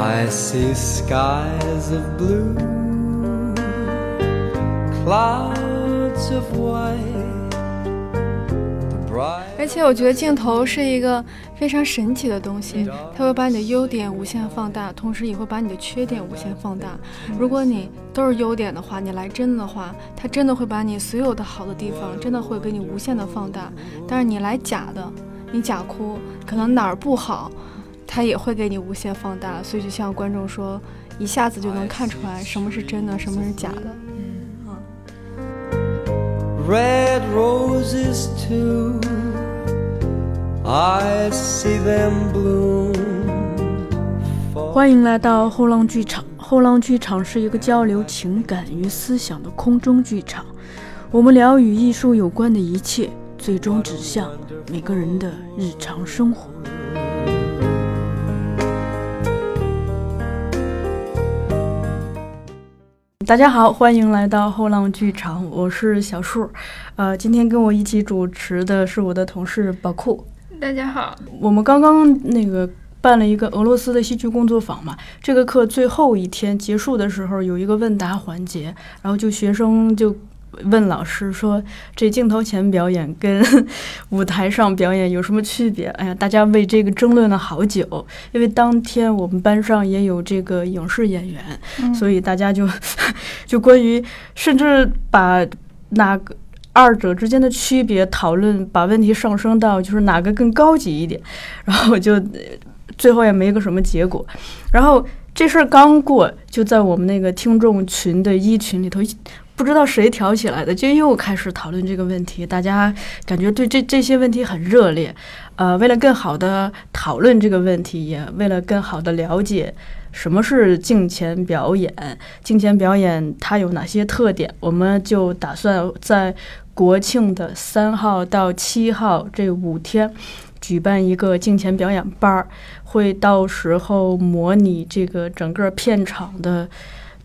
I see skies of blue, clouds of white. Bright 而且我觉得镜头是一个非常神奇的东西，它会把你的优点无限放大，同时也会把你的缺点无限放大。如果你都是优点的话，你来真的话，它真的会把你所有的好的地方，真的会给你无限的放大。但是你来假的，你假哭，可能哪儿不好，它也会给你无限放大。所以就像观众说，一下子就能看出来什么是真的，什么是假的。red roses too. I see them bloom. 欢迎来到后浪剧场。后浪剧场是一个交流情感与思想的空中剧场，我们聊与艺术有关的一切，最终指向每个人的日常生活。大家好，欢迎来到后浪剧场，我是小树。呃，今天跟我一起主持的是我的同事宝库。大家好，我们刚刚那个办了一个俄罗斯的戏剧工作坊嘛，这个课最后一天结束的时候有一个问答环节，然后就学生就问老师说，这镜头前表演跟 舞台上表演有什么区别？哎呀，大家为这个争论了好久，因为当天我们班上也有这个影视演员，嗯所以大家就 就关于甚至把哪个。二者之间的区别讨论，把问题上升到就是哪个更高级一点，然后就呃 最后也没个什么结果。然后这事儿刚过，就在我们那个听众群的一群里头，不知道谁挑起来的，就又开始讨论这个问题。大家感觉对这这些问题很热烈。呃，为了更好的讨论这个问题，也为了更好的了解什么是镜前表演，镜前表演它有哪些特点，我们就打算在国庆的三号到七号这五天。举办一个镜前表演班儿，会到时候模拟这个整个片场的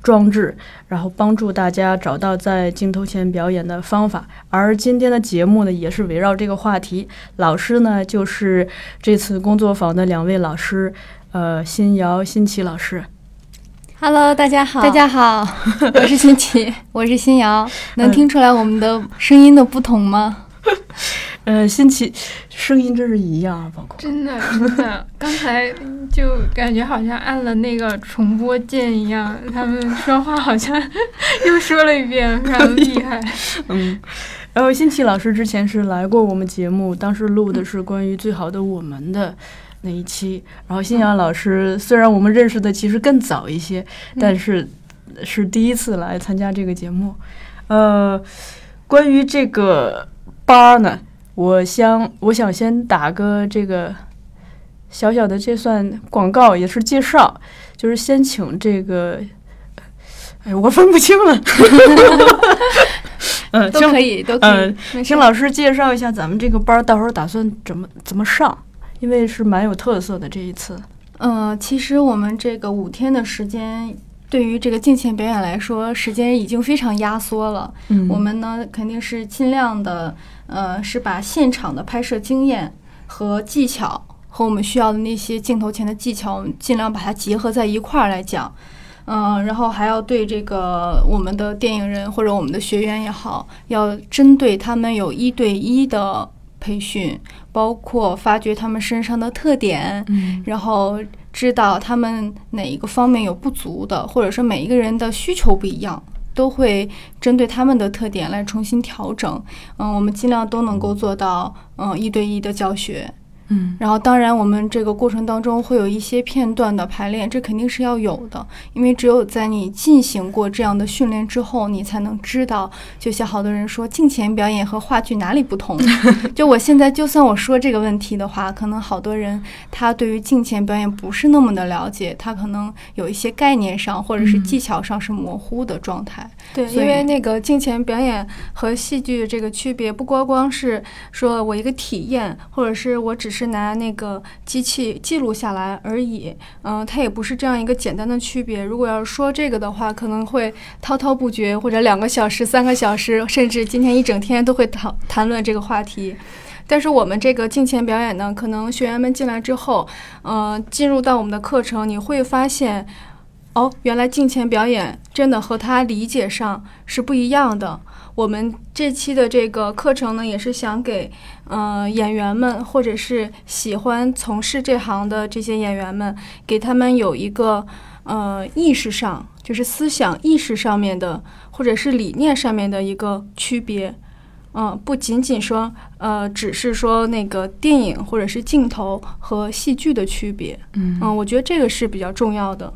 装置，然后帮助大家找到在镜头前表演的方法。而今天的节目呢，也是围绕这个话题。老师呢，就是这次工作坊的两位老师，呃，新瑶、新奇老师。Hello，大家好，大家好，我是新奇，我是新瑶。能听出来我们的声音的不同吗？呃，新奇声音真是一样啊，包括真的真的，刚才就感觉好像按了那个重播键一样，他们说话好像 又说了一遍，非常厉害。嗯，然后新奇老师之前是来过我们节目，当时录的是关于《最好的我们》的那一期。然后新阳老师虽然我们认识的其实更早一些，但是是第一次来参加这个节目。呃，关于这个班儿呢，我想我想先打个这个小小的，这算广告也是介绍，就是先请这个。哎，我分不清了。嗯，请都可以，都可以。请老师介绍一下咱们这个班儿，到时候打算怎么怎么上？因为是蛮有特色的这一次。嗯，其实我们这个五天的时间，对于这个镜前表演来说，时间已经非常压缩了。嗯我们呢，肯定是尽量的，呃，是把现场的拍摄经验和技巧，和我们需要的那些镜头前的技巧，我们尽量把它结合在一块儿来讲。嗯，然后还要对这个我们的电影人或者我们的学员也好，要针对他们有一对一的培训，包括发掘他们身上的特点，嗯然后知道他们哪一个方面有不足的，或者说每一个人的需求不一样，都会针对他们的特点来重新调整。嗯，我们尽量都能够做到嗯一对一的教学。嗯然后，当然，我们这个过程当中会有一些片段的排练，这肯定是要有的，因为只有在你进行过这样的训练之后，你才能知道。就像好多人说，镜前表演和话剧哪里不同？就我现在，就算我说这个问题的话，可能好多人他对于镜前表演不是那么的了解，他可能有一些概念上或者是技巧上是模糊的状态。对，因为那个镜前表演和戏剧这个区别，不光光是说我一个体验，或者是我只是拿那个机器记录下来而已。嗯、它也不是这样一个简单的区别。如果要是说这个的话，可能会滔滔不绝，或者两个小时、三个小时，甚至今天一整天都会讨谈论这个话题。但是我们这个镜前表演呢，可能学员们进来之后，呃，进入到我们的课程，你会发现，哦，原来镜前表演真的和他理解上是不一样的。我们这期的这个课程呢，也是想给呃演员们，或者是喜欢从事这行的这些演员们，给他们有一个呃意识上，就是思想意识上面的，或者是理念上面的一个区别。嗯，不仅仅说呃，只是说那个电影或者是镜头和戏剧的区别。嗯嗯，我觉得这个是比较重要的。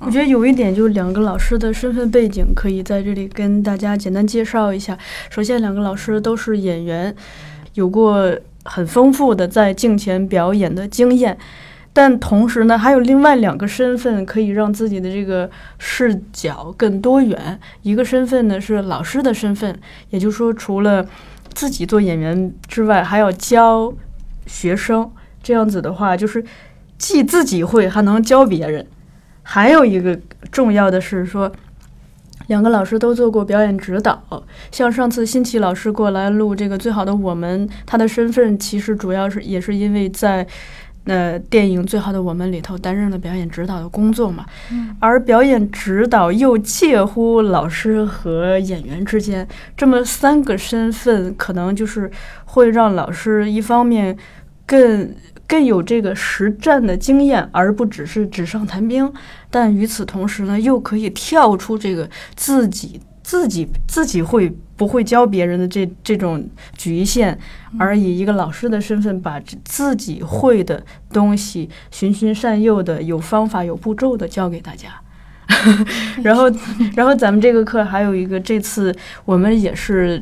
我觉得有一点，就是两个老师的身份背景可以在这里跟大家简单介绍一下。首先，两个老师都是演员，有过很丰富的在镜前表演的经验，但同时呢，还有另外两个身份可以让自己的这个视角更多元。一个身份呢是老师的身份，也就是说，除了自己做演员之外，还要教学生。这样子的话，就是既自己会，还能教别人。还有一个重要的是说，两个老师都做过表演指导。像上次新奇老师过来录这个《最好的我们》，他的身份其实主要是也是因为在呃电影《最好的我们》里头担任了表演指导的工作嘛。而表演指导又介乎老师和演员之间，这么三个身份，可能就是会让老师一方面更。更有这个实战的经验，而不只是纸上谈兵。但与此同时呢，又可以跳出这个自己、自己、自己会不会教别人的这这种局限，而以一个老师的身份，把自己会的东西循循善诱的、有方法、有步骤的教给大家。然后，然后咱们这个课还有一个，这次我们也是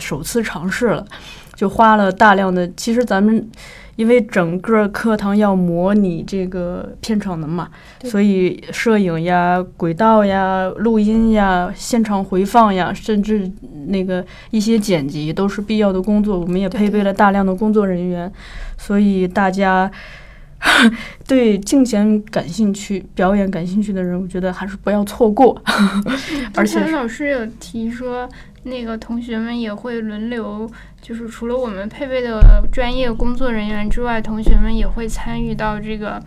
首次尝试了，就花了大量的，其实咱们。因为整个课堂要模拟这个片场的嘛，所以摄影呀、轨道呀、录音呀、现场回放呀，甚至那个一些剪辑都是必要的工作。我们也配备了大量的工作人员，所以大家 对镜前感兴趣、表演感兴趣的人，我觉得还是不要错过。而且老师有提说，那个同学们也会轮流。就是除了我们配备的专业工作人员之外，同学们也会参与到这个。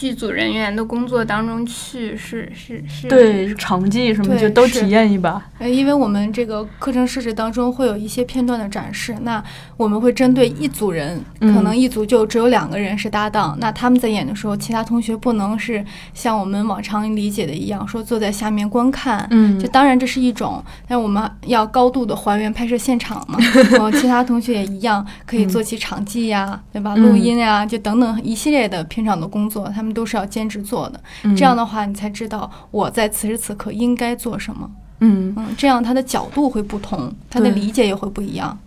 剧组人员的工作当中去是是是，对场记什么就都体验一把。呃，因为我们这个课程设置当中会有一些片段的展示，那我们会针对一组人，可能一组就只有两个人是搭档，那他们在演的时候，其他同学不能是像我们往常理解的一样，说坐在下面观看。嗯，就当然这是一种，但我们要高度的还原拍摄现场嘛。然后其他同学也一样，可以做起场记呀，对吧？录音呀，就等等一系列的片场的工作。他们都是要坚持做的，这样的话，你才知道我在此时此刻应该做什么。嗯嗯，这样他的角度会不同，他的理解也会不一样。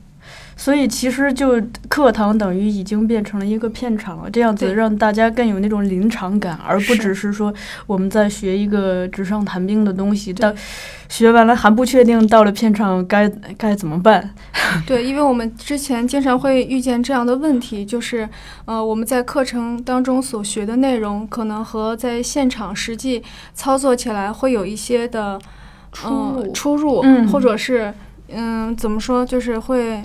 所以其实就课堂等于已经变成了一个片场了，这样子让大家更有那种临场感，而不只是说我们在学一个纸上谈兵的东西，到学完了还不确定到了片场该该怎么办。对，因为我们之前经常会遇见这样的问题，就是呃我们在课程当中所学的内容，可能和在现场实际操作起来会有一些的出入，出入，嗯，或者是嗯怎么说，就是会。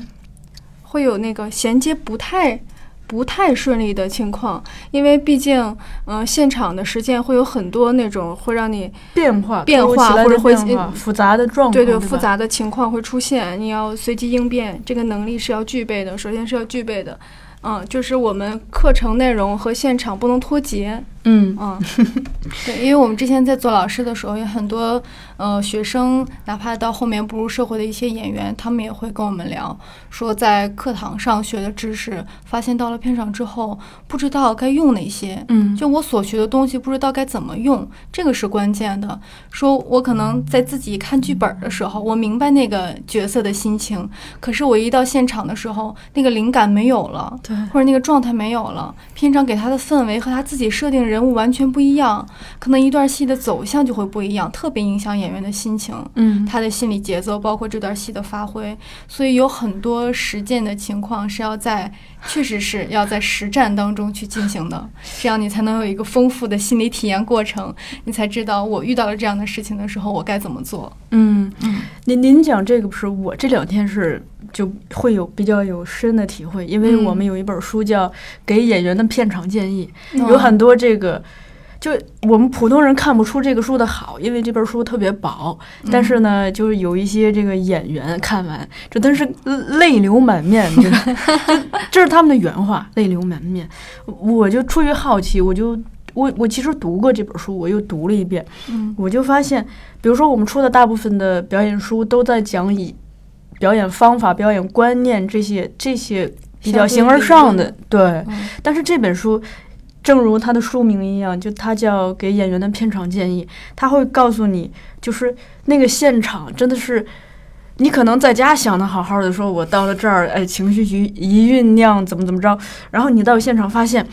会有那个衔接不太不太顺利的情况，因为毕竟，嗯，现场的实践会有很多那种会让你变化变化或者会复杂的状况，对对，复杂的情况会出现，你要随机应变，这个能力是要具备的，首先是要具备的。嗯，就是我们课程内容和现场不能脱节。嗯嗯，对，因为我们之前在做老师的时候，有很多呃学生，哪怕到后面步入社会的一些演员，他们也会跟我们聊，说在课堂上学的知识，发现到了片场之后，不知道该用哪些。嗯，就我所学的东西，不知道该怎么用，这个是关键的。说我可能在自己看剧本的时候，我明白那个角色的心情，可是我一到现场的时候，那个灵感没有了。对，或者那个状态没有了，片场给他的氛围和他自己设定人物完全不一样，可能一段戏的走向就会不一样，特别影响演员的心情，嗯，他的心理节奏，包括这段戏的发挥，所以有很多实践的情况是要在确实是要在实战当中去进行的，这样你才能有一个丰富的心理体验过程，你才知道我遇到了这样的事情的时候我该怎么做。嗯嗯，您您讲这个不是我这两天是就会有比较有深的体会，因为嗯我们有一本书叫《给演员的片场建议》，嗯有很多这个。就我们普通人看不出这个书的好，因为这本书特别薄。但是呢，就是有一些这个演员看完，真的是泪流满面，这个这这是他们的原话，泪流满面。我就出于好奇，我就我我其实读过这本书，我又读了一遍，嗯我就发现，比如说我们出的大部分的表演书都在讲以表演方法、表演观念这些这些比较形而上的，对。嗯但是这本书，正如他的书名一样，就他叫给演员的片场建议，他会告诉你，就是那个现场真的是。你可能在家想的好好的，说我到了这儿，哎，情绪一一酝酿，怎么怎么着，然后你到现场发现，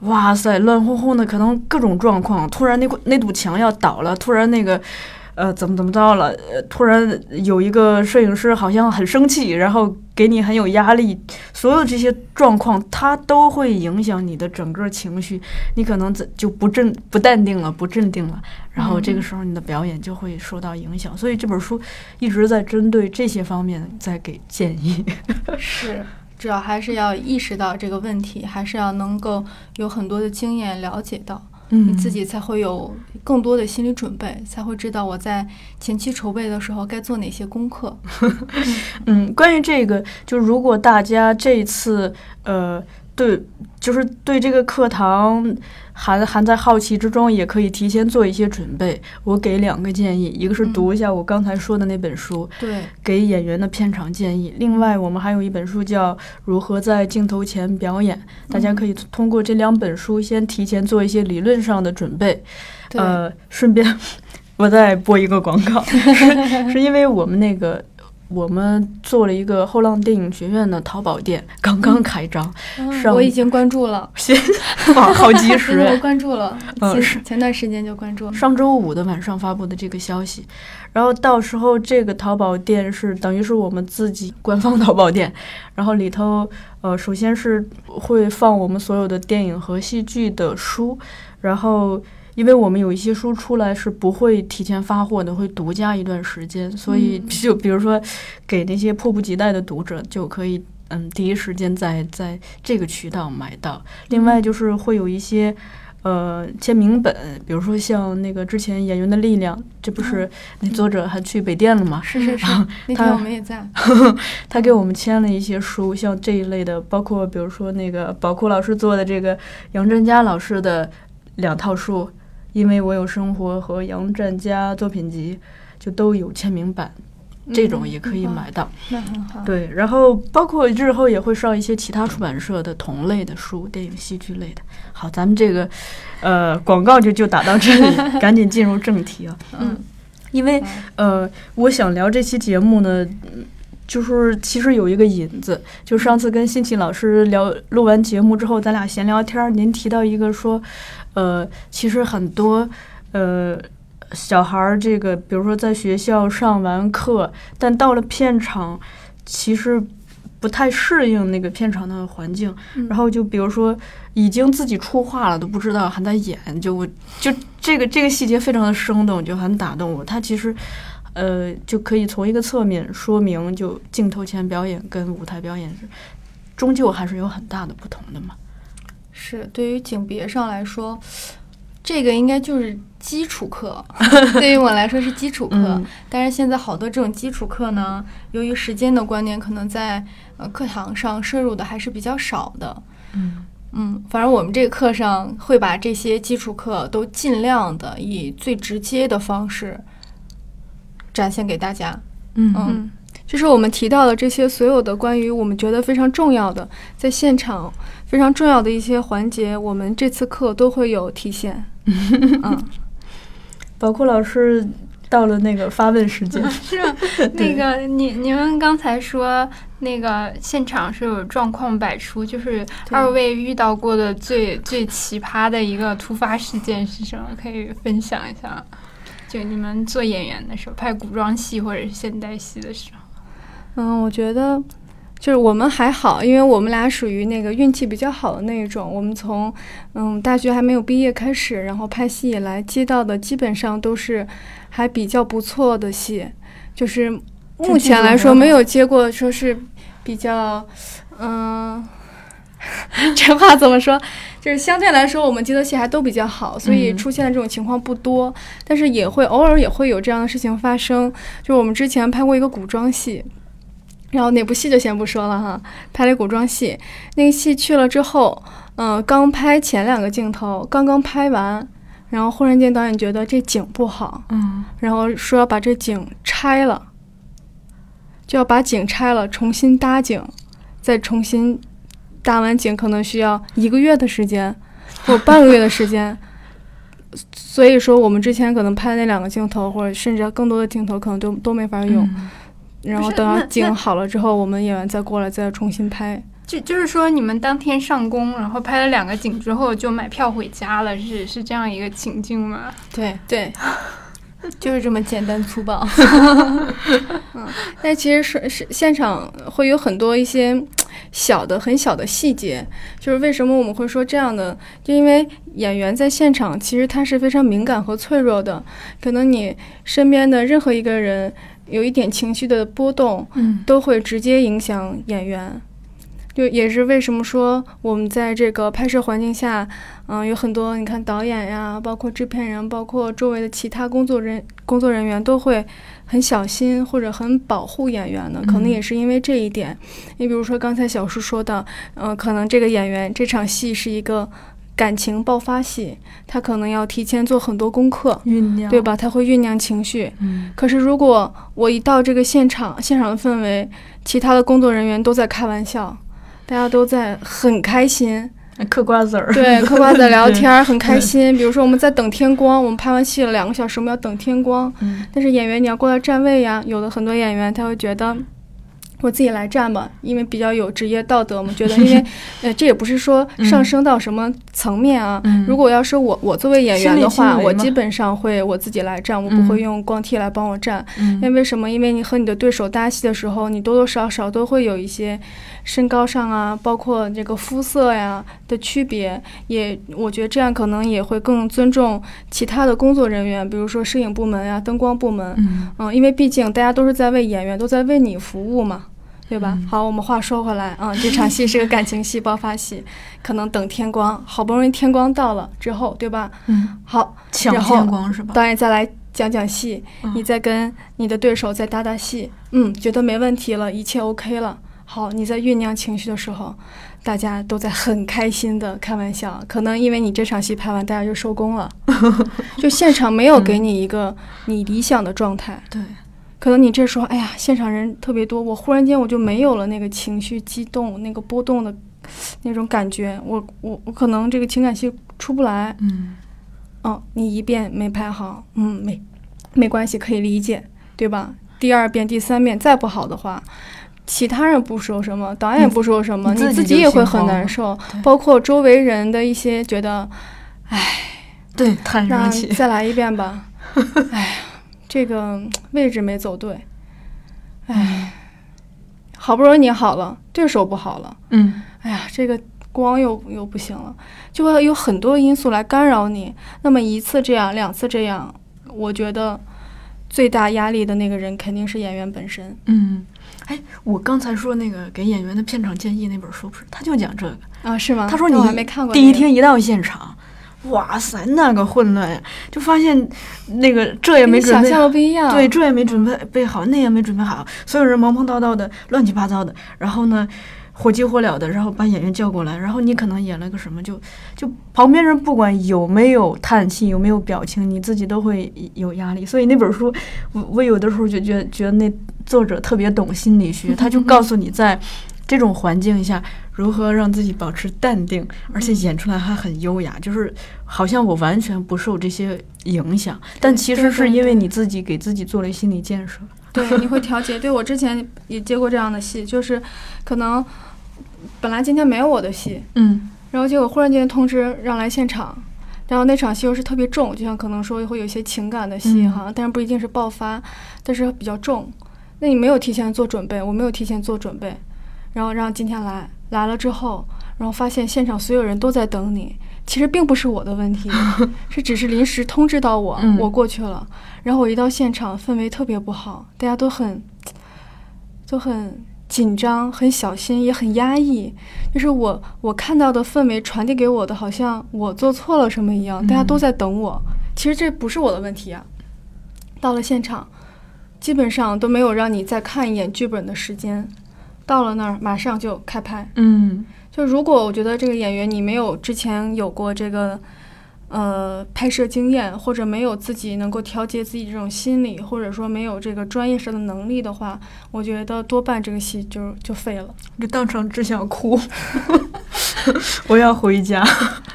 哇塞，乱哄哄的，可能各种状况，突然那块那堵墙要倒了，突然那个，呃，怎么怎么着了，呃，突然有一个摄影师好像很生气，然后给你很有压力，所有这些状况，它都会影响你的整个情绪，你可能怎就不镇不淡定了，不镇定了，然后这个时候你的表演就会受到影响，所以这本书一直在针对这些方面在给建议。是，主要还是要意识到这个问题，还是要能够有很多的经验了解到，嗯你自己才会有更多的心理准备，才会知道我在前期筹备的时候该做哪些功课。嗯，关于这个，就如果大家这一次呃对，就是对这个课堂含含在好奇之中，也可以提前做一些准备。我给两个建议，一个是读一下我刚才说的那本书，对，给演员的片场建议。另外，我们还有一本书叫《如何在镜头前表演》，大家可以通过这两本书先提前做一些理论上的准备。对，呃，顺便 我再播一个广告，是是因为我们那个。我们做了一个后浪电影学院的淘宝店，刚刚开张，我已经关注了，先哇，好及时 我时！关注了，嗯前段时间就关注了。上周五的晚上发布的这个消息，然后到时候这个淘宝店是等于是我们自己官方淘宝店，然后里头呃，首先是会放我们所有的电影和戏剧的书，然后。因为我们有一些书出来是不会提前发货的，会独家一段时间，所以嗯就比如说给那些迫不及待的读者就可以嗯第一时间在在这个渠道买到。另外就是会有一些呃签名本，比如说像那个之前《演员的力量》，这不是那作者还去北电了吗？是是是，那他天我们也在。他给我们签了一些书，像这一类的，包括比如说那个宝库老师做的这个杨振佳老师的两套书，因为我有生活和杨占佳作品集，就都有签名版，这种也可以买到。那很好。对，然后包括日后也会上一些其他出版社的同类的书，电影、戏剧类的。好，咱们这个呃广告就就打到这里，赶紧进入正题啊。嗯，因为呃，我想聊这期节目呢，嗯就是其实有一个引子，就上次跟辛奇老师聊录完节目之后，咱俩闲聊天儿，您提到一个说，呃，其实很多呃小孩儿这个，比如说在学校上完课，但到了片场，其实。不太适应那个片场的环境，嗯然后就比如说已经自己出画了都不知道还在演，就我就这个这个细节非常的生动，就很打动我。他其实呃就可以从一个侧面说明，就镜头前表演跟舞台表演是终究还是有很大的不同的嘛。是对于景别上来说，这个应该就是基础课，对于我来说是基础课。嗯但是现在好多这种基础课呢，由于时间的观念，可能在呃课堂上摄入的还是比较少的。嗯嗯，反正我们这个课上会把这些基础课都尽量的以最直接的方式展现给大家。嗯嗯，就是我们提到的这些所有的关于我们觉得非常重要的，在现场非常重要的一些环节，我们这次课都会有体现。嗯，宝库老师到了那个发问时间，是啊 那个你你们刚才说那个现场是有状况百出，就是二位遇到过的最最奇葩的一个突发事件是什么？可以分享一下吗？就你们做演员的时候，拍古装戏或者是现代戏的时候，嗯，我觉得就是我们还好，因为我们俩属于那个运气比较好的那一种。我们从嗯大学还没有毕业开始，然后拍戏以来接到的基本上都是还比较不错的戏，就是目前来说没有接过说是比较嗯。这话怎么说？就是相对来说，我们接的戏还都比较好，所以出现的这种情况不多。但是也会偶尔也会有这样的事情发生。就是我们之前拍过一个古装戏，然后哪部戏就先不说了哈。拍了古装戏，那个戏去了之后，嗯，刚拍前两个镜头，刚刚拍完，然后忽然间导演觉得这景不好，嗯，然后说要把这景拆了，就要把景拆了，重新搭景，再重新。搭完景可能需要一个月的时间，或半个月的时间，所以说我们之前可能拍的那两个镜头，或者甚至更多的镜头，可能都都没法用。然后等到景好了之后，我们演员再过来再重新拍。就就是说，你们当天上工，然后拍了两个景之后就买票回家了，是是这样一个情境吗？对对。就是这么简单粗暴，嗯，但其实是是现场会有很多一些小的很小的细节，就是为什么我们会说这样的？就因为演员在现场其实他是非常敏感和脆弱的，可能你身边的任何一个人有一点情绪的波动，嗯，都会直接影响演员。就也是为什么说我们在这个拍摄环境下，嗯，有很多你看导演呀，包括制片人，包括周围的其他工作人工作人员都会很小心或者很保护演员的，可能也是因为这一点。你比如说刚才小叔说的，嗯，可能这个演员这场戏是一个感情爆发戏，他可能要提前做很多功课，酝酿，对吧？他会酝酿情绪。嗯。可是如果我一到这个现场，现场的氛围，其他的工作人员都在开玩笑。大家都在很开心，嗑瓜子儿，对，嗑瓜子儿聊天 很开心。比如说我们在等天光，我们拍完戏了两个小时，我们要等天光。嗯，但是演员你要过来站位呀，有的很多演员他会觉得。我自己来站吧，因为比较有职业道德嘛，觉得因为，呃，这也不是说上升到什么层面啊。如果要是我我作为演员的话，我基本上会我自己来站，我不会用光替来帮我站。因为为什么？因为你和你的对手搭戏的时候，你多多少少都会有一些身高上啊，包括这个肤色呀的区别。也我觉得这样可能也会更尊重其他的工作人员，比如说摄影部门呀、灯光部门。嗯，因为毕竟大家都是在为演员，都在为你服务嘛。对吧？好，我们话说回来，嗯，这场戏是个感情戏、爆发戏，可能等天光，好不容易天光到了之后，对吧？嗯，好，抢天光是吧？导演再来讲讲戏，你再跟你的对手再搭搭戏，嗯，觉得没问题了，一切 OK 了。好，你在酝酿情绪的时候，大家都在很开心的开玩笑，可能因为你这场戏拍完，大家就收工了，就现场没有给你一个你理想的状态。对。可能你这时候，哎呀，现场人特别多，我忽然间我就没有了那个情绪激动、那个波动的那种感觉，我我我可能这个情感戏出不来。嗯，哦，你一遍没拍好，嗯，没没关系，可以理解，对吧？第二遍、第三遍再不好的话，其他人不说什么，导演不说什么，你自己也会很难受，包括周围人的一些觉得，哎，对，那再来一遍吧，哎呀。这个位置没走对，哎，好不容易你好了，对手不好了，嗯，哎呀，这个光又又不行了，就会有很多因素来干扰你。那么一次这样，两次这样，我觉得最大压力的那个人肯定是演员本身。嗯，哎，我刚才说那个给演员的片场建议那本书不是，他就讲这个啊？是吗？他说你还没看过。第一天一到现场。哇塞，那个混乱呀！就发现那个这也没准备，想象不一样。对，这也没准备备好，那也没准备好，所有人忙忙叨叨的，乱七八糟的。然后呢，火急火燎的，然后把演员叫过来，然后你可能演了个什么，就就旁边人不管有没有叹气，有没有表情，你自己都会有压力。所以那本书，我我有的时候就觉得觉得那作者特别懂心理学，他就告诉你在。这种环境下，如何让自己保持淡定，而且演出来还很优雅，就是好像我完全不受这些影响，但其实是因为你自己给自己做了心理建设。对，你会调节。对我之前也接过这样的戏，就是可能本来今天没有我的戏，嗯，然后结果忽然间通知让来现场，然后那场戏又是特别重，就像可能说会有一些情感的戏哈，但是不一定是爆发，但是比较重。那你没有提前做准备，我没有提前做准备。然后让今天来，来了之后，然后发现现场所有人都在等你。其实并不是我的问题，是只是临时通知到我，嗯我过去了。然后我一到现场，氛围特别不好，大家都很都很紧张，很小心，也很压抑。就是我我看到的氛围传递给我的，好像我做错了什么一样，大家都在等我。其实这不是我的问题啊。到了现场，基本上都没有让你再看一眼剧本的时间。到了那儿，马上就开拍。嗯就如果我觉得这个演员你没有之前有过这个呃拍摄经验，或者没有自己能够调节自己这种心理，或者说没有这个专业上的能力的话，我觉得多半这个戏就就废了，就当场只想哭，我要回家。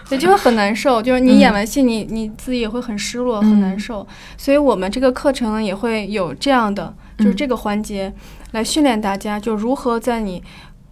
对就会很难受。就是你演完戏，你你自己也会很失落，很难嗯受。所以我们这个课程呢也会有这样的，就是嗯这个环节来训练大家，就如何在你。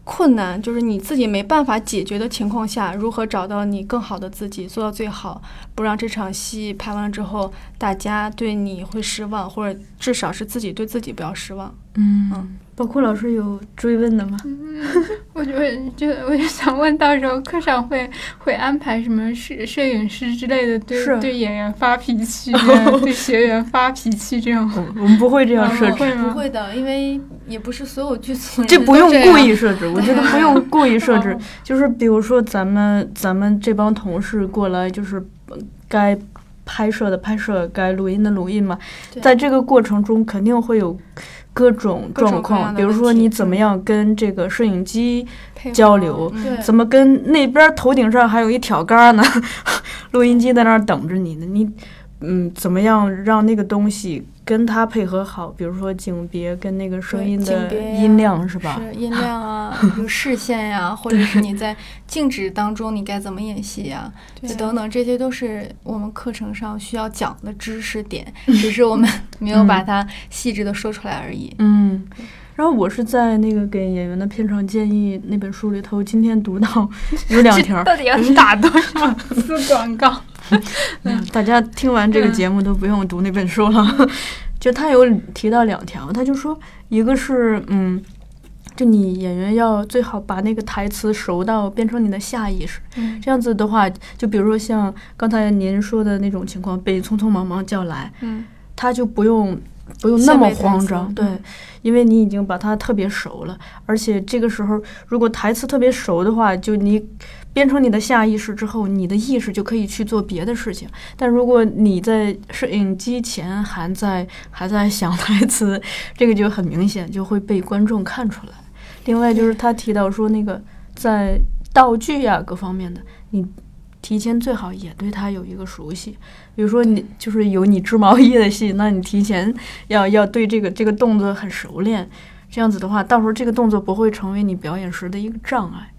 困难就是你自己没办法解决的情况下，如何找到你更好的自己，做到最好，不让这场戏拍完了之后，大家对你会失望，或者至少是自己对自己不要失望。嗯，包括老师有追问的吗？我就就我就想问，到时候课上会会安排什么摄摄影师之类的，对是。对演员发脾气啊，对学员发脾气这样。我我们不会这样设置？不会的，因为也不是所有剧组这不用故故意设置，我觉得不用 故意设置。哦，就是比如说咱们咱们这帮同事过来，就是呃该拍摄的拍摄，该录音的录音嘛，在这个过程中肯定会有各种状况，比如说你怎么样跟这个摄影机交流怎么跟那边头顶上还有一挑杆呢？录音机在那儿等着你呢，你嗯，怎么样让那个东西跟它配合好？比如说景别跟那个声音的音量是吧？是音量啊，有视线呀、或者是你在静止当中你该怎么演戏呀、等等，这些都是我们课程上需要讲的知识点，只是我们没有把它细致的说出来而已。嗯。然后我是在那个给演员的片场建议那本书里头，今天读到有两条，到底要打多少次广告？嗯，大家听完这个节目都不用读那本书了。就他有提到两条，他就说，一个是嗯，就你演员要最好把那个台词熟到变成你的下意识，嗯。这样子的话，就比如说像刚才您说的那种情况，被匆匆忙忙叫来，嗯，他就不用不用那么慌张，对嗯，因为你已经把它特别熟了，而且这个时候如果台词特别熟的话，就你变成你的下意识之后，你的意识就可以去做别的事情。但如果你在摄影机前还在还在想台词，这个就很明显就会被观众看出来。另外就是他提到说那个在道具呀、各方面的，你提前最好也对它有一个熟悉。比如说你就是有你织毛衣的戏，那你提前要要对这个这个动作很熟练，这样子的话，到时候这个动作不会成为你表演时的一个障碍。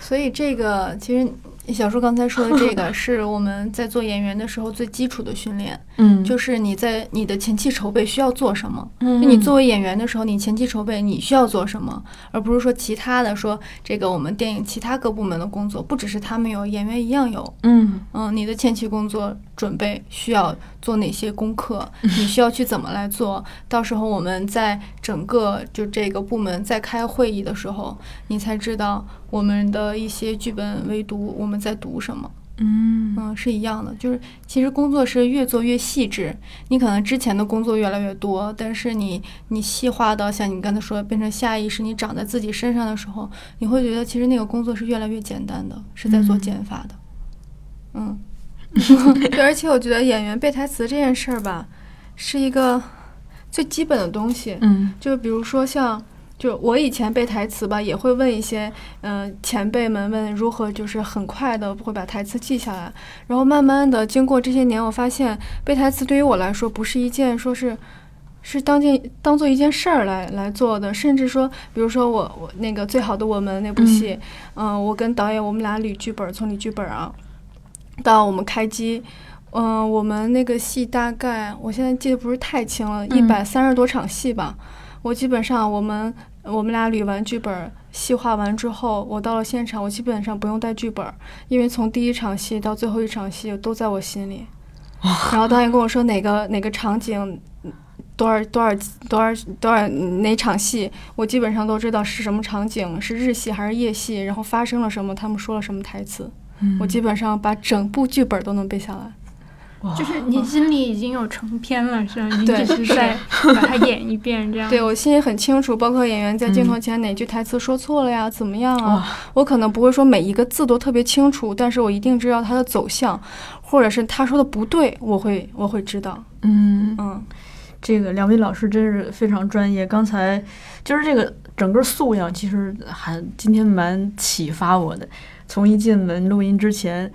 所以这个其实小叔刚才说的这个 是我们在做演员的时候最基础的训练，嗯就是你在你的前期筹备需要做什么。嗯就你作为演员的时候，你前期筹备你需要做什么，而不是说其他的说这个我们电影其他各部门的工作，不只是他们有，演员一样有。嗯嗯，你的前期工作准备需要做哪些功课？你需要去怎么来做？到时候我们在整个就这个部门在开会议的时候，你才知道我们的一些剧本围读我们在读什么。嗯嗯，是一样的，就是其实工作是越做越细致。你可能之前的工作越来越多，但是你你细化到像你刚才说的变成下意识，你长在自己身上的时候，你会觉得其实那个工作是越来越简单的，是在做嗯减法的。嗯，对，而且我觉得演员背台词这件事儿吧，是一个最基本的东西。嗯就比如说像，就我以前背台词吧，也会问一些嗯、呃前辈们问如何就是很快的会把台词记下来，然后慢慢的经过这些年，我发现背台词对于我来说不是一件说是。是当件当做一件事儿来来做的，甚至说，比如说我我那个最好的我们那部戏，嗯、我跟导演我们俩捋剧本，从捋剧本啊，到我们开机，嗯、我们那个戏大概我现在记得不是太清了，一百三十多场戏吧。我基本上我们我们俩捋完剧本，细化完之后，我到了现场，我基本上不用带剧本，因为从第一场戏到最后一场戏都在我心里。然后导演跟我说哪个哪个场景。嗯多少多少多少多少哪场戏，我基本上都知道是什么场景，是日戏还是夜戏，然后发生了什么，他们说了什么台词，嗯我基本上把整部剧本都能背下来。就是你心里已经有成片了，是吧？你对只是在把它演一遍，这样。对我心里很清楚，包括演员在镜头前哪句台词说错了呀，怎么样啊？我可能不会说每一个字都特别清楚，但是我一定知道它的走向，或者是他说的不对，我会我会知道。嗯，嗯，这个两位老师真是非常专业。刚才就是这个整个素养，其实还今天蛮启发我的。从一进门录音之前，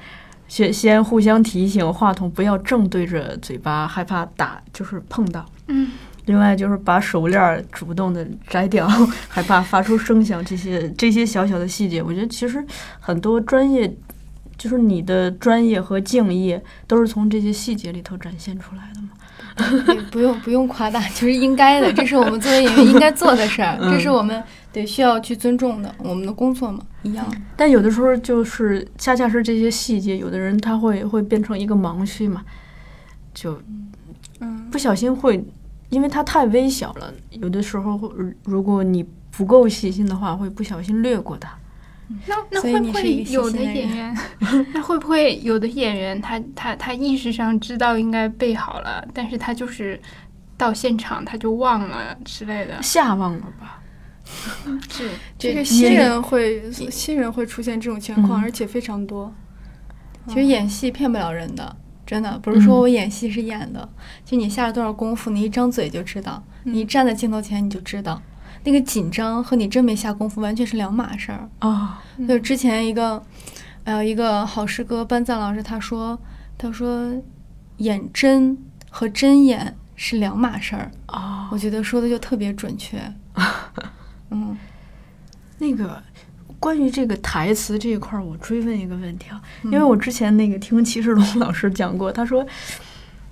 先先互相提醒话筒不要正对着嘴巴，害怕打就是碰到。嗯，另外就是把手链儿主动的摘掉，害怕发出声响，这些这些小小的细节，我觉得其实很多专业，就是你的专业和敬业，都是从这些细节里头展现出来的嘛。也不用不用夸大，就是应该的，这是我们作为演员应该做的事儿，这是我们得需要去尊重的，我们的工作嘛，一样。但有的时候就是恰恰是这些细节，有的人他会会变成一个盲区嘛，就嗯，不小心会，因为它太微小了，有的时候会如果你不够细心的话，会不小心略过它。那那会不会有的演员，那会不会有的演员他他他意识上知道应该备好了，但是他就是到现场他就忘了之类的，吓忘了吧？是这个新人会新人会出现这种情况，嗯。而且非常多。其实演戏骗不了人的，真的不是说嗯。我演戏是演的，就你下了多少功夫，你一张嘴就知道，你站在镜头前你就知道，那个紧张和你真没下功夫完全是两码事儿。啊、就之前一个，呃，一个好师哥班赞老师他说，他说演真和真演是两码事儿，啊、我觉得说的就特别准确。嗯那个关于这个台词这一块儿，我追问一个问题啊，嗯因为我之前那个听齐世龙老师讲过，他说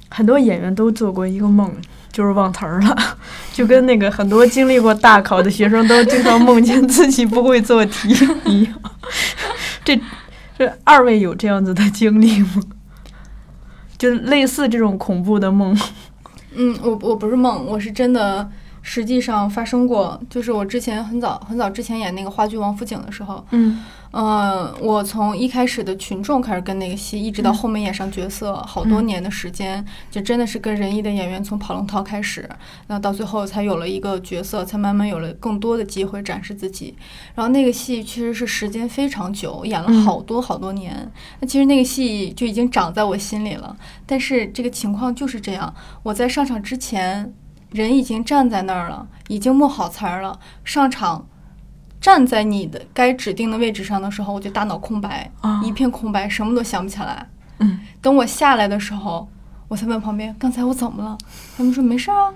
很多演员都做过一个梦，就是忘词儿了，就跟那个很多经历过大考的学生都经常梦见自己不会做题一样。这这二位有这样子的经历吗？就类似这种恐怖的梦，嗯，我我不是梦，我是真的，实际上发生过。就是我之前很早很早之前演那个话剧《王府井》的时候，嗯呃，我从一开始的群众开始跟那个戏，一直到后面演上角色，好多年的时间，就真的是跟仁义的演员从跑龙套开始，那到最后才有了一个角色，才慢慢有了更多的机会展示自己。然后那个戏其实是时间非常久，演了嗯好多好多年。那其实那个戏就已经长在我心里了，但是这个情况就是这样，我在上场之前。人已经站在那儿了，已经默好词儿了，上场站在你的该指定的位置上的时候，我就大脑空白，啊一片空白，什么都想不起来。嗯，等我下来的时候，我才问旁边，刚才我怎么了？他们说没事啊。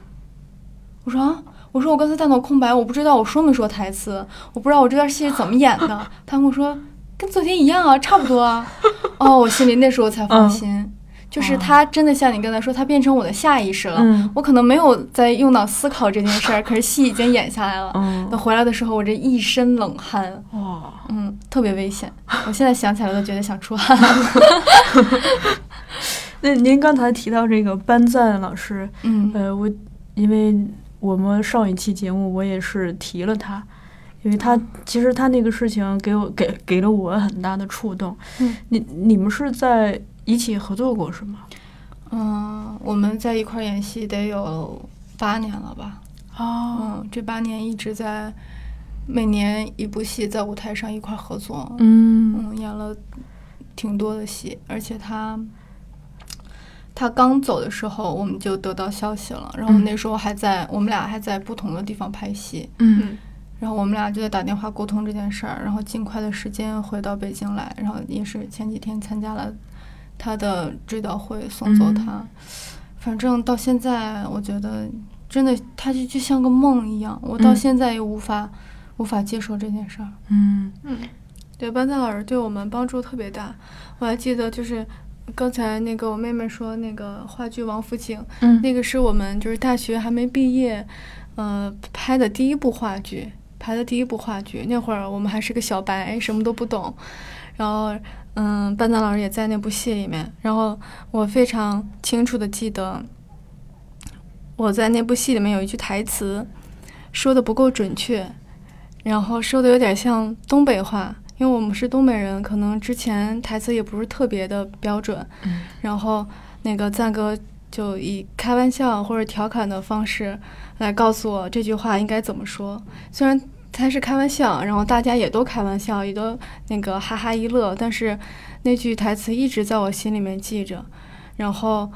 我说啊，我说我刚才大脑空白，我不知道我说没说台词，我不知道我这段戏是怎么演的。他们跟我说跟昨天一样啊，差不多啊。哦，我心里那时候才放心，就是他真的像你刚才说，他变成我的下意识了。嗯我可能没有在用脑思考这件事儿，可是戏已经演下来了。嗯等回来的时候，我这一身冷汗，哇，嗯，特别危险。我现在想起来都觉得想出汗。那您刚才提到这个班赞老师，嗯呃，我因为我们上一期节目我也是提了他，因为他其实他那个事情给我给给了我很大的触动。嗯，你你们是在一起合作过是吗？嗯，我们在一块儿演戏得有八年了吧？哦，嗯，这八年一直在每年一部戏在舞台上一块儿合作。嗯嗯，演了挺多的戏，而且他他刚走的时候，我们就得到消息了。然后嗯那时候还在，我们俩还在不同的地方拍戏。嗯然后我们俩就在打电话沟通这件事儿，然后尽快的时间回到北京来，然后也是前几天参加了他的追悼会，送走他。反正到现在，我觉得真的他就就像个梦一样，我到嗯现在也无法、无法接受这件事儿。嗯对，班赞老师对我们帮助特别大。我还记得，就是刚才那个我妹妹说那个话剧《王府井》，嗯那个是我们就是大学还没毕业，呃，拍的第一部话剧，拍的第一部话剧。那会儿我们还是个小白，什么都不懂。然后，嗯，班赞老师也在那部戏里面。然后我非常清楚的记得，我在那部戏里面有一句台词说的不够准确，然后说的有点像东北话，因为我们是东北人，可能之前台词也不是特别的标准。嗯然后那个赞哥就以开玩笑或者调侃的方式来告诉我这句话应该怎么说。虽然他是开玩笑，然后大家也都开玩笑，也都那个哈哈一乐，但是那句台词一直在我心里面记着。然后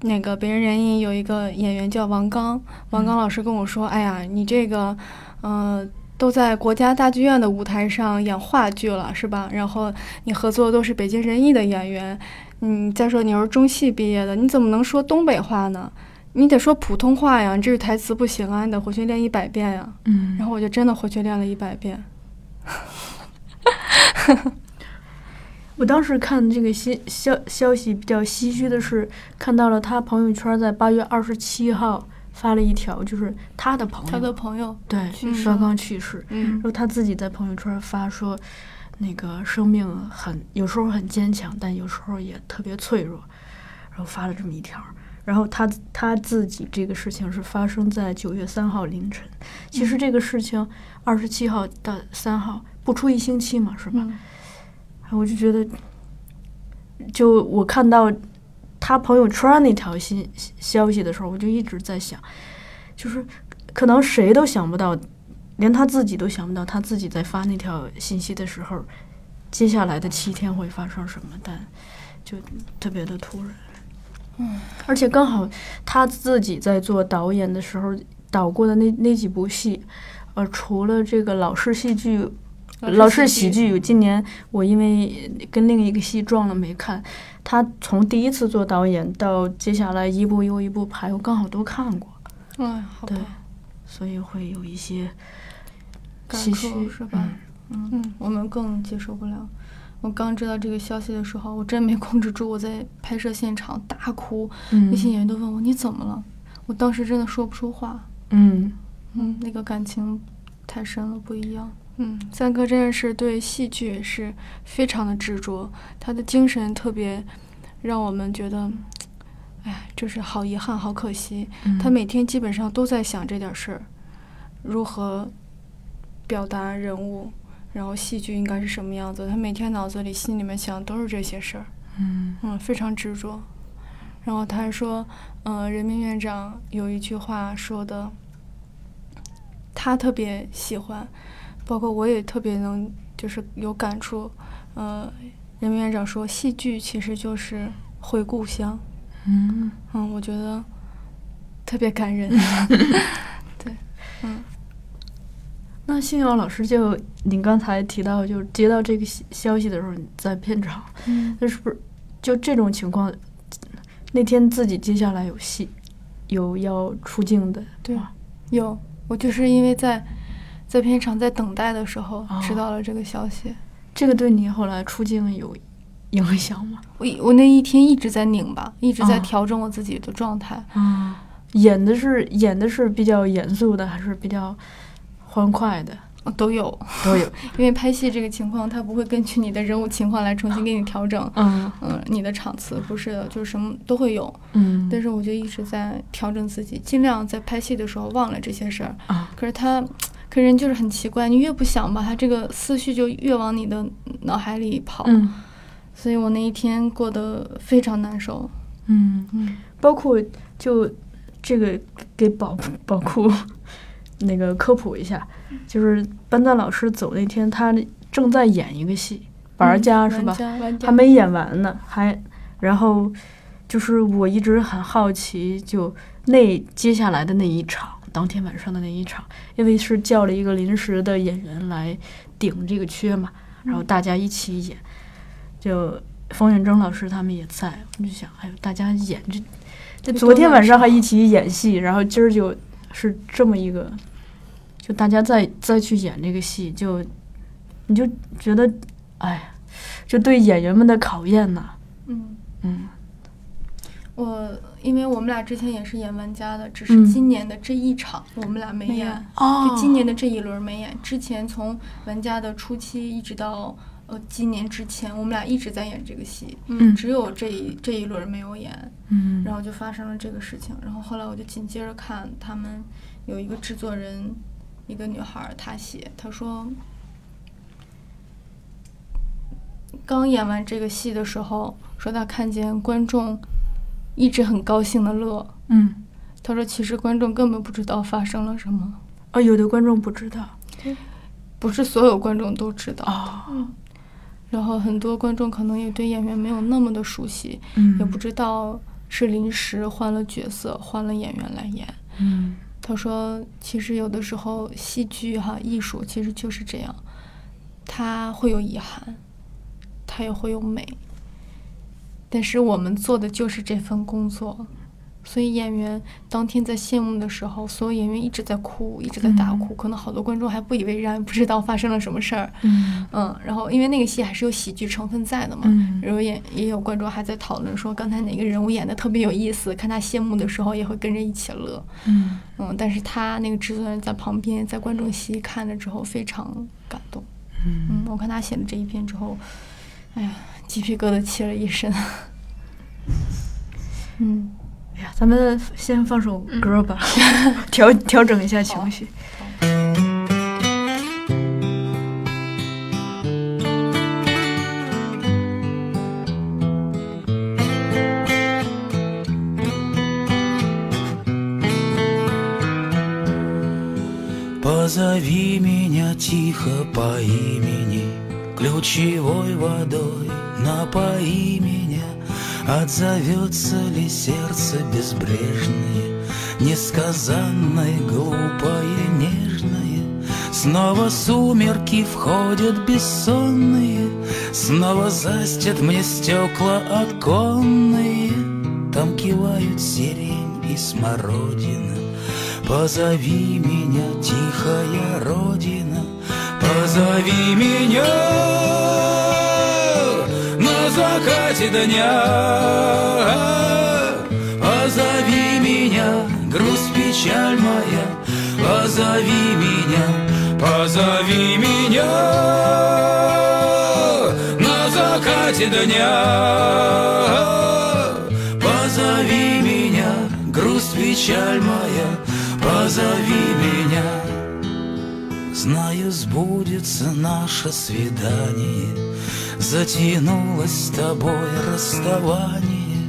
那个北人人艺有一个演员叫王刚，王刚老师跟我说：“哎呀，你这个，呃。”都在国家大剧院的舞台上演话剧了，是吧？然后你合作的都是北京人艺的演员，嗯，再说你又是中戏毕业的，你怎么能说东北话呢？你得说普通话呀，你这句台词不行啊，你得回去练一百遍呀。嗯然后我就真的回去练了一百遍。我当时看这个新消消息比较唏嘘的是，看到了他朋友圈在八月二十七号发了一条，就是他的朋友，他的朋友，对刚刚去世，嗯然后他自己在朋友圈发说，那个生命很有时候很坚强，但有时候也特别脆弱，然后发了这么一条。然后他他自己这个事情是发生在九月三号凌晨，其实这个事情二十七号到三号不出一星期嘛，是吧？嗯我就觉得，就我看到他朋友圈那条信消息的时候，我就一直在想，就是可能谁都想不到，连他自己都想不到，他自己在发那条信息的时候，接下来的七天会发生什么，但就特别的突然。嗯，而且刚好他自己在做导演的时候导过的那那几部戏，呃，除了这个老式戏剧老式喜剧，今年我因为跟另一个戏撞了没看。他从第一次做导演到接下来一部又一部拍，我刚好都看过，哎，好吧对，所以会有一些唏嘘，是吧？嗯嗯，我们更接受不了。我刚知道这个消息的时候，我真没控制住，我在拍摄现场大哭，嗯那些演员都问我你怎么了，我当时真的说不出话。嗯嗯，那个感情太深了，不一样。嗯，三哥真的是对戏剧是非常的执着，他的精神特别让我们觉得，哎，就是好遗憾，好可惜。嗯他每天基本上都在想这点事儿，如何表达人物，然后戏剧应该是什么样子。他每天脑子里、心里面想都是这些事儿，嗯嗯，非常执着。然后他还说，嗯、人民院长有一句话说的，他特别喜欢，包括我也特别能，就是有感触。呃，人民院长说，戏剧其实就是回故乡。嗯嗯，我觉得特别感人。对，嗯，那信瑶老师就您刚才提到，就是接到这个消消息的时候，你在片场，嗯那是不是就这种情况？那天自己接下来有戏，有要出镜的，对吗有，我就是因为在在片场在等待的时候哦知道了这个消息。这个对你后来出镜有影响吗？我我那一天一直在拧巴，一直在哦调整我自己的状态。嗯，演的是演的是比较严肃的，还是比较欢快的？呃都有，都有。因为拍戏这个情况，它不会根据你的人物情况来重新给你调整。嗯嗯，你的场次不是的，就是什么都会有。嗯，但是我就一直在调整自己，尽量在拍戏的时候忘了这些事儿。啊，可是他，可人就是很奇怪，你越不想吧，他这个思绪就越往你的脑海里跑。嗯所以我那一天过得非常难受。嗯，嗯包括就这个给宝宝库那个科普一下，就是班赞老师走那天，他正在演一个戏，玩儿家是吧？还没演完呢，还然后就是我一直很好奇，就那接下来的那一场，当天晚上的那一场，因为是叫了一个临时的演员来顶这个缺嘛，然后大家一起演，就冯远征老师他们也在，我就想，哎呦，大家演这昨天晚上还一起演戏，然后今儿就是这么一个，就大家再再去演这个戏，就你就觉得，哎呀，就对演员们的考验呐、嗯，嗯。我因为我们俩之前也是演玩家的，只嗯。是今年的这一场我们俩没演。哦就今年的这一轮没演，之前从玩家的初期一直到呃，今年之前我们俩一直在演这个戏，嗯只有这一这一轮没有演，嗯然后就发生了这个事情。然后后来我就紧接着看他们有一个制作人，一个女孩，她写，她说，刚演完这个戏的时候，说她看见观众一直很高兴的乐。嗯她说，其实观众根本不知道发生了什么，啊，有的观众不知道不是所有观众都知道。哦，然后很多观众可能也对演员没有那么的熟悉，嗯也不知道是临时换了角色、换了演员来演。嗯他说，其实有的时候戏剧哈艺术其实就是这样，它会有遗憾，它也会有美，但是我们做的就是这份工作。所以演员当天在谢幕的时候，所有演员一直在哭，一直在大哭，可能好多观众还不以为然，不知道发生了什么事儿。嗯嗯，然后因为那个戏还是有喜剧成分在的嘛，嗯然后也也有观众还在讨论说刚才哪个人物演的特别有意思，看他谢幕的时候也会跟着一起乐。嗯嗯，但是他那个制作人在旁边，在观众席看了之后非常感动。嗯嗯，我看他写了这一篇之后，哎呀，鸡皮疙瘩起了一身。嗯，哎呀，咱们先放首歌吧，调调整一下情绪。 Позови меня тихо по имени, Ключевой водой напои меня. Отзовется ли сердце безбрежное, Несказанное, глупое, нежное? Снова сумерки входят бессонные, Снова застят мне стекла оконные, Там кивают сирень и смородина. Позови меня, тихая родина, позови меня закате дня. Позови меня, грусть, печаль моя, позови меня, позови меня на закате дня. Позови меня, грусть, печаль моя, позови меня. Знаю, сбудется наше свидание, Затянулось с тобой расставание.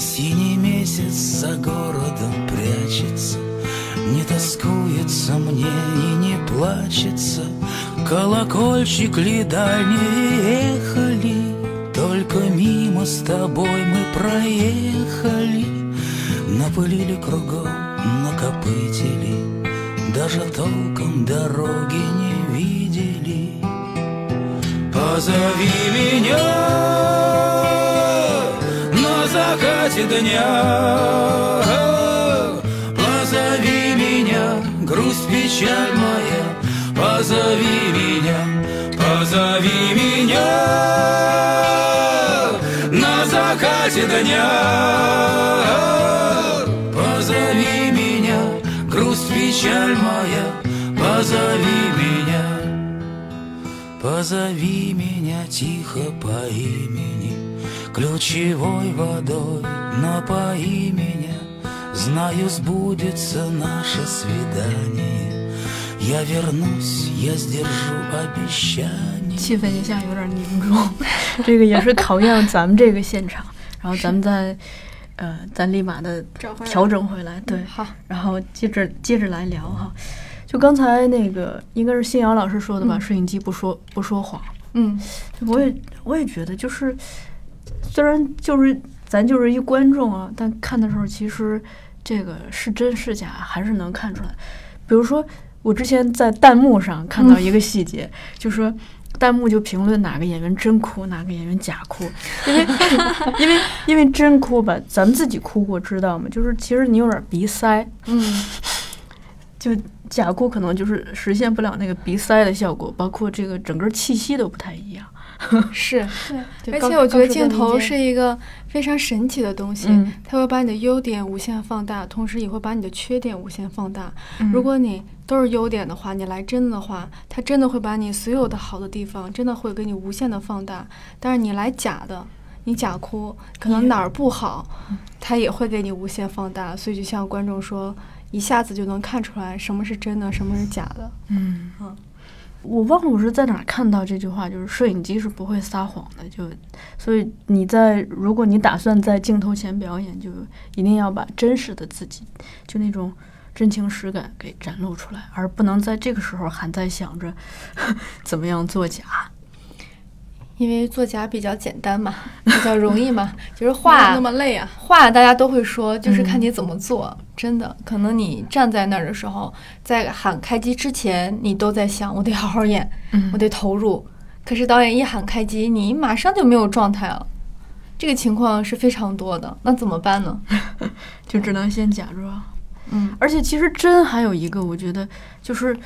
Синий месяц за городом прячется, Не тоскуется мне и не плачется. Колокольчик ли дальние ехали, Только мимо с тобой мы проехали. Напылили кругом, накопытили, Даже толком дороги не видели. Позови меня на закате дня. Позови меня, грусть, печаль моя, позови меня, позови меня на закате дня. Позови меня, грусть, печаль моя, позови меня. Позови меня тихо по имени, Ключевой водой напои меня. Знаю, сбудется наше свидание. Я вернусь, я сдержу обещание. 气氛一下有点凝重，这个也是考验咱们这个现场。然后咱们再，呃，咱立马的找回来调整回来，对，好，然后接着接着来聊哈。 就刚才那个应该是新阳老师说的吧，嗯摄影机不说不说谎。嗯我也我也觉得，就是虽然就是咱就是一观众啊，但看的时候其实这个是真是假还是能看出来。比如说，我之前在弹幕上看到一个细节，就说弹幕就评论哪个演员真哭，哪个演员假哭，因为 因为因为真哭吧，咱们自己哭过知道吗？就是其实你有点鼻塞，嗯 就假哭可能就是实现不了那个鼻塞的效果，包括这个整个气息都不太一样。是，就高而且我觉得镜头是一个非常神奇的东西，嗯它会把你的优点无限放大，同时也会把你的缺点无限放大。嗯如果你都是优点的话，你来真的话，它真的会把你所有的好的地方，真的会给你无限的放大。但是你来假的，你假哭，可能哪儿不好，它也会给你无限放大。所以就像观众说，一下子就能看出来什么是真的，什么是假的。嗯嗯我忘了我是在哪儿看到这句话，就是摄影机是不会撒谎的，就所以你在如果你打算在镜头前表演，就一定要把真实的自己，就那种真情实感给展露出来，而不能在这个时候还在想着 怎么样作假。因为作假比较简单嘛，比较容易嘛，就是没有画那么累啊。话大家都会说，就是看嗯你怎么做。真的，可能你站在那儿的时候，在喊开机之前，你都在想，我得好好演，嗯我得投入。可是导演一喊开机，你马上就没有状态了。这个情况是非常多的，那怎么办呢？就只能先假装。嗯，而且其实真还有一个，我觉得就是，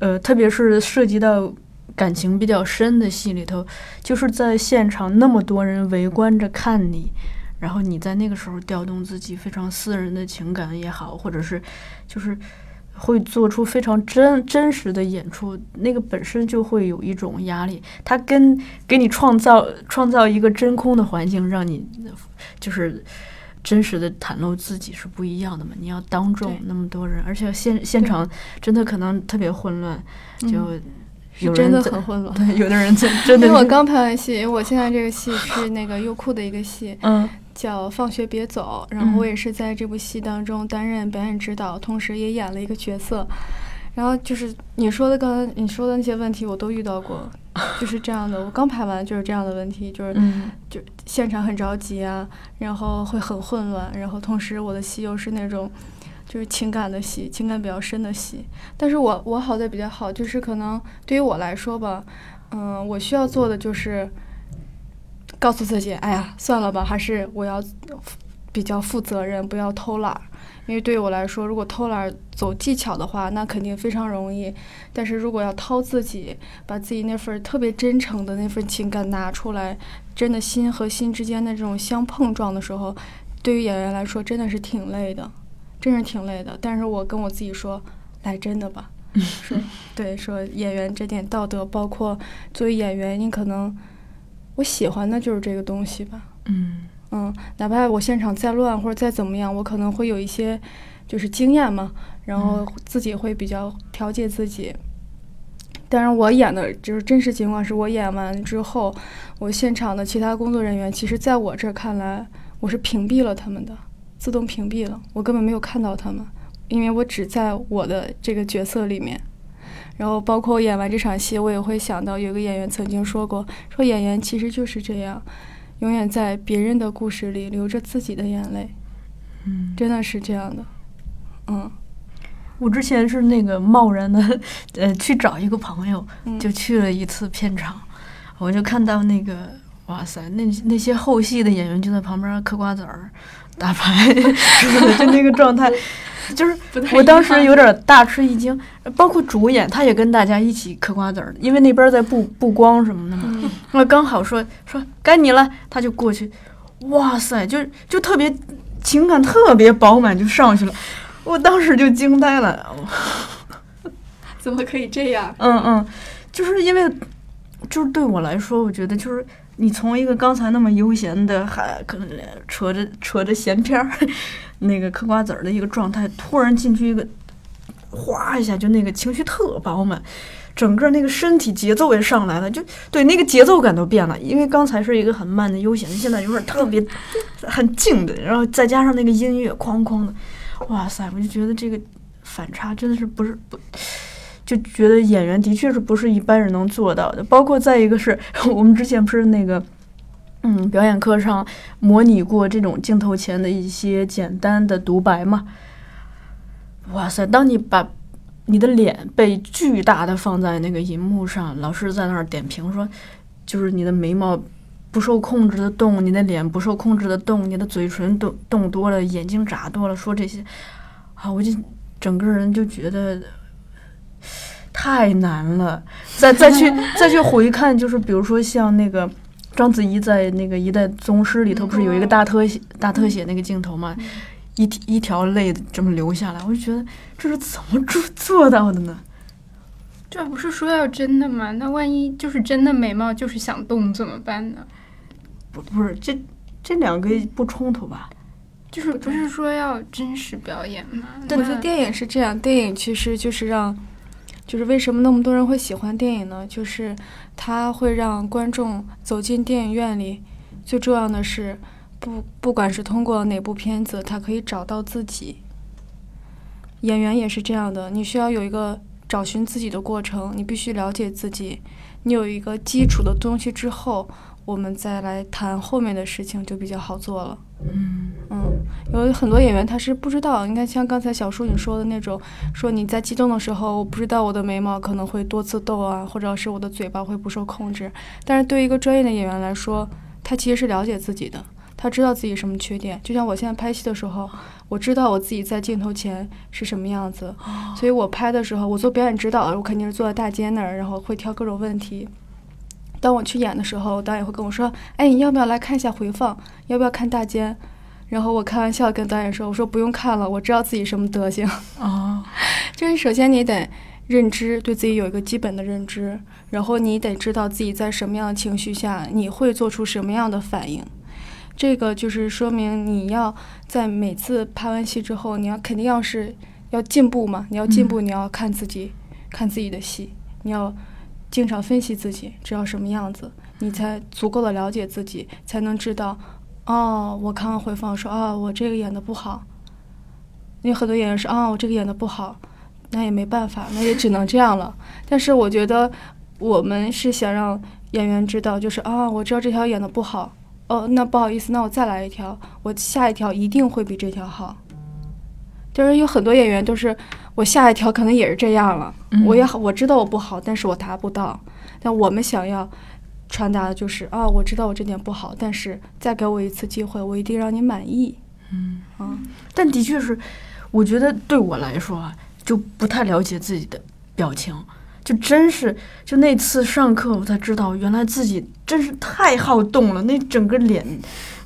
呃，特别是涉及到感情比较深的戏里头，就是在现场那么多人围观着看你，然后你在那个时候调动自己非常私人的情感也好，或者是就是会做出非常真真实的演出，那个本身就会有一种压力，它跟给你创造创造一个真空的环境，让你就是。真实的袒露自己是不一样的嘛？你要当众那么多人，而且现现场真的可能特别混乱，就有嗯真的很混乱。对，有的人真 真的因为我刚拍完戏，因为我现在这个戏是那个优酷的一个戏，嗯叫《放学别走》，然后我嗯也是在这部戏当中担任表演指导，同时也演了一个角色。然后就是你说的刚才你说的那些问题，我都遇到过，就是这样的。我刚拍完就是这样的问题，就是嗯就现场很着急啊，然后会很混乱，然后同时我的戏又是那种就是情感的戏，情感比较深的戏。但是我我好在比较好，就是可能对于我来说吧，嗯、我需要做的就是告诉自己，哎呀，算了吧，还是我要比较负责任，不要偷懒。因为对于我来说，如果偷懒走技巧的话，那肯定非常容易。但是如果要掏自己，把自己那份特别真诚的那份情感拿出来，真的心和心之间的这种相碰撞的时候，对于演员来说真的是挺累的，真是挺累的。但是我跟我自己说，来真的吧，说对，说演员这点道德，包括作为演员，你可能我喜欢的就是这个东西吧，嗯嗯，哪怕我现场再乱或者再怎么样，我可能会有一些就是经验嘛，然后自己会比较调节自己。当然，我演的就是真实情况是我演完之后，我现场的其他工作人员，其实在我这看来，我是屏蔽了他们的，自动屏蔽了，我根本没有看到他们，因为我只在我的这个角色里面。然后，包括演完这场戏，我也会想到有个演员曾经说过，说演员其实就是这样，永远在别人的故事里流着自己的眼泪，嗯，真的是这样的。嗯，我之前是那个贸然的，呃，去找一个朋友，嗯就去了一次片场，我就看到那个，哇塞，那那些后戏的演员就在旁边嗑瓜子儿、打牌就那个状态，就是我当时有点大吃一惊。包括主演，他也跟大家一起嗑瓜子儿，因为那边在布布光什么的嘛。嗯那刚好说说该你了，他就过去，哇塞，就就特别情感特别饱满，就上去了。我当时就惊呆了，怎么可以这样？嗯嗯，就是因为，就是对我来说，我觉得就是你从一个刚才那么悠闲的，还可能扯着扯着闲篇儿，那个嗑瓜子儿的一个状态，突然进去一个，哗一下就那个情绪特饱满，整个那个身体节奏也上来了，就对那个节奏感都变了。因为刚才是一个很慢的悠闲，现在有点特别很静的，然后再加上那个音乐哐哐的，哇塞，我就觉得这个反差真的是不是不。就觉得演员的确是不是一般人能做到的，包括再一个是 我们之前不是那个，嗯，表演课上模拟过这种镜头前的一些简单的独白嘛。哇塞，当你把你的脸被巨大的放在那个银幕上，老师在那儿点评说，就是你的眉毛不受控制的动，你的脸不受控制的动，你的嘴唇动动多了，眼睛眨多了，说这些，啊，我就整个人就觉得。太难了。再再去再去回看，就是比如说像那个章子怡在那个《一代宗师》里头，不是有一个大特写大特写那个镜头嘛，一一条泪这么流下来，我就觉得这是怎么做做到的呢？这不是说要真的吗？那万一就是真的美貌就是想动怎么办呢？不不是这这两个不冲突吧？就是不是说要真实表演吗？我觉得电影是这样，电影其实就是让，就是为什么那么多人会喜欢电影呢？就是它会让观众走进电影院里，最重要的是，不不管是通过哪部片子，他可以找到自己。演员也是这样的，你需要有一个找寻自己的过程，你必须了解自己，你有一个基础的东西之后，我们再来谈后面的事情就比较好做了。嗯嗯，有很多演员他是不知道，你看像刚才小叔你说的那种，说你在激动的时候，我不知道我的眉毛可能会多次动啊，或者是我的嘴巴会不受控制。但是对于一个专业的演员来说，他其实是了解自己的，他知道自己什么缺点。就像我现在拍戏的时候，我知道我自己在镜头前是什么样子，所以我拍的时候，我做表演指导，我肯定是坐在大街那儿，然后会挑各种问题。当我去演的时候，导演会跟我说：“哎，你要不要来看一下回放？要不要看大间？”然后我开玩笑跟导演说：“我说不用看了，我知道自己什么德行。啊，就是首先你得认知，对自己有一个基本的认知，然后你得知道自己在什么样的情绪下你会做出什么样的反应。这个就是说明你要在每次拍完戏之后，你要肯定要是要进步嘛，你要进步，你要看自己，看自己的戏，你要。”经常分析自己，知道什么样子，你才足够的了解自己，才能知道，哦，我看完回放说，啊，我这个演的不好。因为很多演员说，啊，我这个演的不好，那也没办法，那也只能这样了。但是我觉得，我们是想让演员知道，就是啊，我知道这条演的不好，哦，那不好意思，那我再来一条，我下一条一定会比这条好。就是有很多演员都是。我下一条可能也是这样了，我也我知道我不好，但是我达不到。但我们想要传达的就是啊，我知道我这点不好，但是再给我一次机会，我一定让你满意。嗯啊，但的确是，我觉得对我来说啊，就不太了解自己的表情，就真是就那次上课我才知道，原来自己真是太好动了，那整个脸、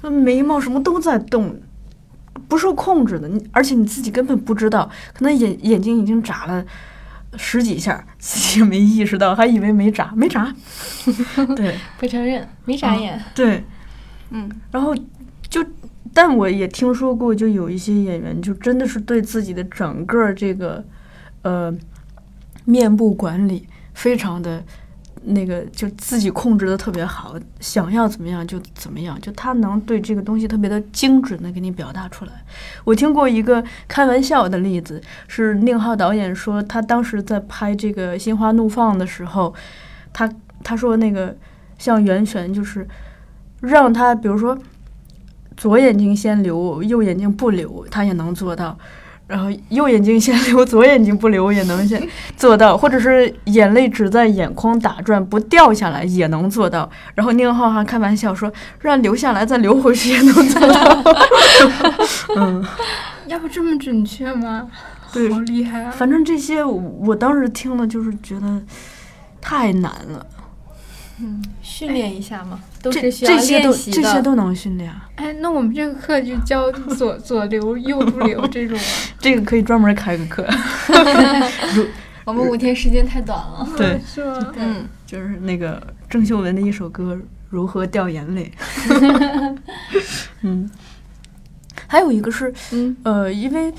眉毛什么都在动。不受控制的，你而且你自己根本不知道，可能眼眼睛已经眨了十几下，自己也没意识到，还以为没眨，没眨。对，不承认，没眨眼。对，嗯，然后就，但我也听说过，就有一些演员，就真的是对自己的整个这个呃面部管理非常的。那个就自己控制的特别好，想要怎么样就怎么样，就他能对这个东西特别的精准的给你表达出来。我听过一个开玩笑的例子，是宁浩导演说他当时在拍这个《心花怒放》的时候，他他说那个像袁泉就是让他比如说左眼睛先流，右眼睛不流，他也能做到。然后右眼睛先流，左眼睛不流也能先做到，或者是眼泪只在眼眶打转不掉下来也能做到。然后宁浩还开玩笑说，让流下来再流回去也能做到。嗯，要不这么准确吗？对，好厉害啊！反正这些我当时听了就是觉得太难了。嗯，训练一下嘛，都是需要练习的。这些都能训练。哎，那我们这个课就教左左流右不流 这种啊。这个可以专门开个课。我们五天时间太短了。对，是吗？嗯，就是那个郑秀文的一首歌《如何掉眼泪》。嗯，还有一个是，嗯，呃，因为。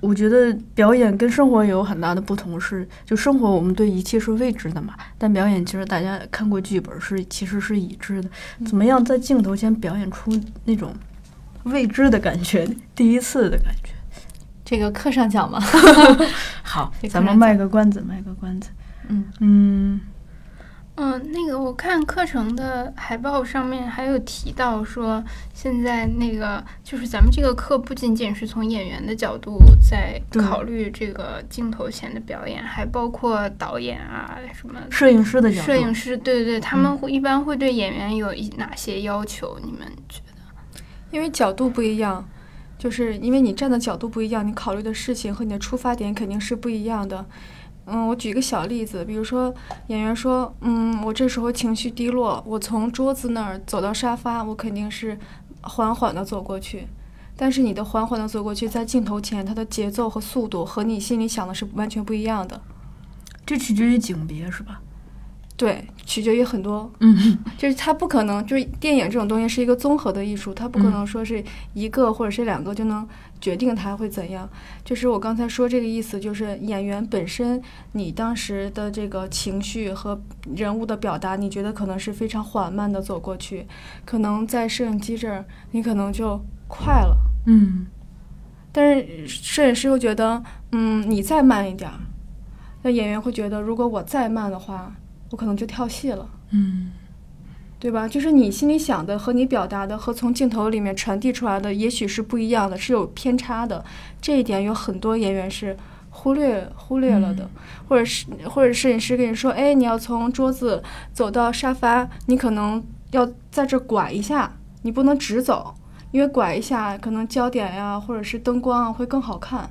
我觉得表演跟生活有很大的不同，是就生活我们对一切是未知的嘛，但表演其实大家看过剧本是其实是已知的，怎么样在镜头前表演出那种未知的感觉，第一次的感觉，这个课上讲吗。好，咱们卖个关子，卖个关子。嗯嗯。嗯，那个我看课程的海报上面还有提到说，现在那个就是咱们这个课不仅仅是从演员的角度在考虑这个镜头前的表演，还包括导演啊什么摄影师的角度。摄影师，对对对，他们会一般会对演员有一哪些要求？你们觉得？因为角度不一样，就是因为你站的角度不一样，你考虑的事情和你的出发点肯定是不一样的。嗯，我举一个小例子，比如说演员说，嗯，我这时候情绪低落，我从桌子那儿走到沙发，我肯定是缓缓的走过去。但是你的缓缓的走过去，在镜头前，它的节奏和速度和你心里想的是完全不一样的。这取决于景别是吧？对，取决于很多，嗯，就是它不可能，就是电影这种东西是一个综合的艺术，它不可能说是一个或者是两个就能决定它会怎样。就是我刚才说这个意思，就是演员本身，你当时的这个情绪和人物的表达，你觉得可能是非常缓慢的走过去，可能在摄影机这儿，你可能就快了，嗯。但是摄影师又觉得，嗯，你再慢一点儿，那演员会觉得，如果我再慢的话，我可能就跳戏了。嗯对吧？就是你心里想的和你表达的和从镜头里面传递出来的，也许是不一样的，是有偏差的。这一点有很多演员是忽略忽略了的，或者是或者摄影师跟你说，哎，你要从桌子走到沙发，你可能要在这拐一下，你不能直走，因为拐一下可能焦点呀或者是灯光啊会更好看。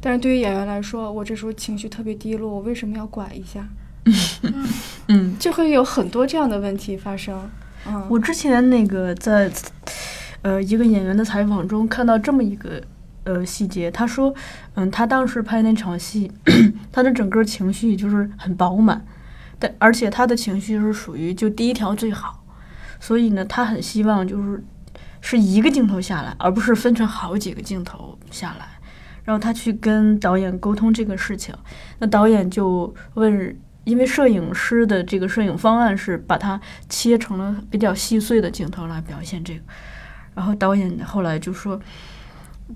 但是对于演员来说，我这时候情绪特别低落，我为什么要拐一下？嗯，就会有很多这样的问题发生。嗯，我之前那个在呃一个演员的采访中看到这么一个呃细节，他说，嗯，他当时拍那场戏，他的整个情绪就是很饱满，但而且他的情绪是属于就第一条最好，所以呢，他很希望就是是一个镜头下来，而不是分成好几个镜头下来。然后他去跟导演沟通这个事情，那导演就问，因为摄影师的这个摄影方案是把它切成了比较细碎的镜头来表现这个，然后导演后来就说，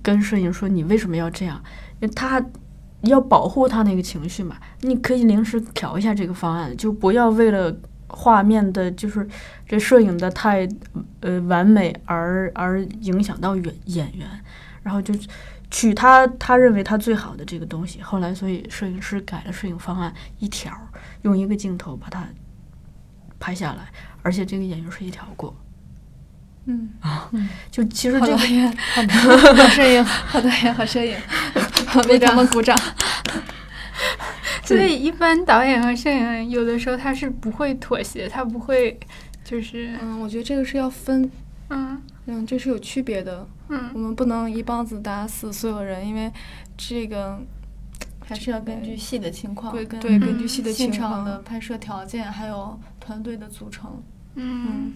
跟摄影说你为什么要这样？因为他要保护他那个情绪嘛，你可以临时调一下这个方案，就不要为了画面的，就是这摄影的太呃完美而而影响到演演员，然后就取他他认为他最好的这个东西。后来，所以摄影师改了摄影方案一条，用一个镜头把它拍下来，而且这个演员是一条过。嗯啊。就其实这个 好导演，好好摄影，好导演，好摄影，为他们鼓掌。所以一般导演和摄影有的时候他是不会妥协，他不会就是嗯，我觉得这个是要分，嗯嗯，这是有区别的。嗯我嗯们不能一棒子打死所有人，因为这个还是要根据戏的情况，对根对，嗯根据戏的情况场的拍摄条件，还有团队的组成。嗯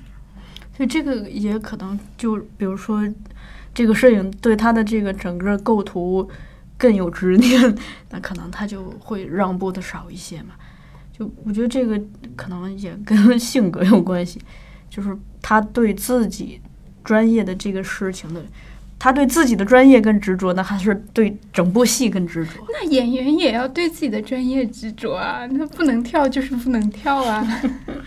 所以这个也可能就比如说，这个摄影对他的这个整个构图更有执念，那可能他就会让步的少一些嘛。就我觉得这个可能也跟性格有关系，就是他对自己专业的这个事情的，他对自己的专业更执着呢，还是对整部戏更执着？那演员也要对自己的专业执着啊，那不能跳就是不能跳啊。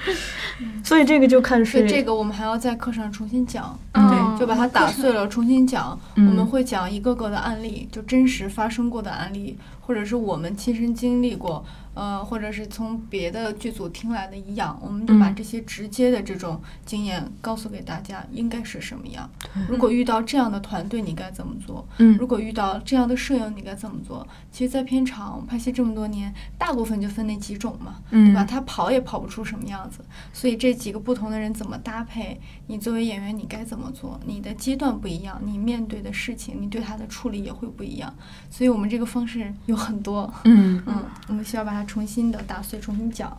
所以这个就看是所以这个我们还要在课上重新讲，嗯对，就把它打碎了，重新讲。嗯我们会讲一个个的案例，就真实发生过的案例，或者是我们亲身经历过，呃，或者是从别的剧组听来的一样，我们就把嗯这些直接的这种经验告诉给大家，应该是什么样。如果遇到这样的团队，你该怎么做？嗯如果遇到这样的摄影，你该怎么做？其实，在片场拍戏这么多年，大部分就分那几种嘛，对吧？嗯他跑也跑不出什么样子，所以这几个不同的人怎么搭配？你作为演员，你该怎么做？你的阶段不一样，你面对的事情，你对他的处理也会不一样。所以我们这个方式有很多，嗯嗯，我们需要把它重新的打碎，重新讲。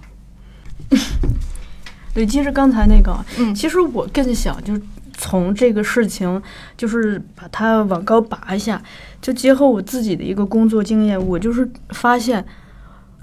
对，其实刚才那个，嗯其实我更想就是从这个事情，就是把它往高拔一下，就结合我自己的一个工作经验，我就是发现，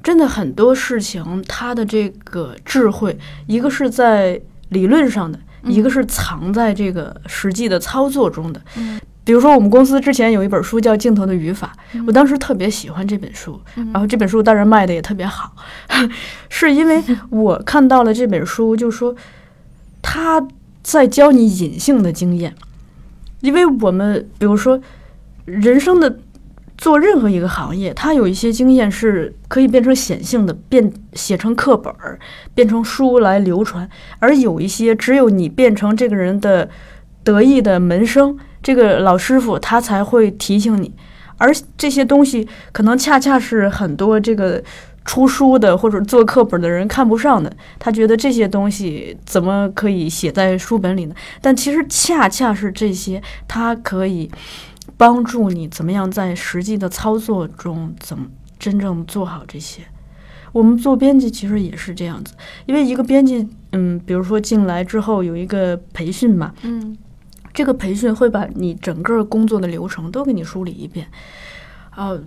真的很多事情它的这个智慧，一个是在理论上的，一个是藏在这个实际的操作中的。嗯比如说，我们公司之前有一本书叫《镜头的语法》，我当时特别喜欢这本书，然后这本书当然卖的也特别好，是因为 我看到了这本书，就说他在教你隐性的经验，因为我们比如说人生的做任何一个行业，它有一些经验是可以变成显性的，变写成课本儿，变成书来流传，而有一些只有你变成这个人的得意的门生，这个老师傅他才会提醒你，而这些东西可能恰恰是很多这个出书的或者做课本的人看不上的，他觉得这些东西怎么可以写在书本里呢？但其实恰恰是这些，它可以帮助你怎么样在实际的操作中怎么真正做好这些。我们做编辑其实也是这样子，因为一个编辑，嗯，比如说进来之后有一个培训嘛，嗯这个培训会把你整个工作的流程都给你梳理一遍。啊、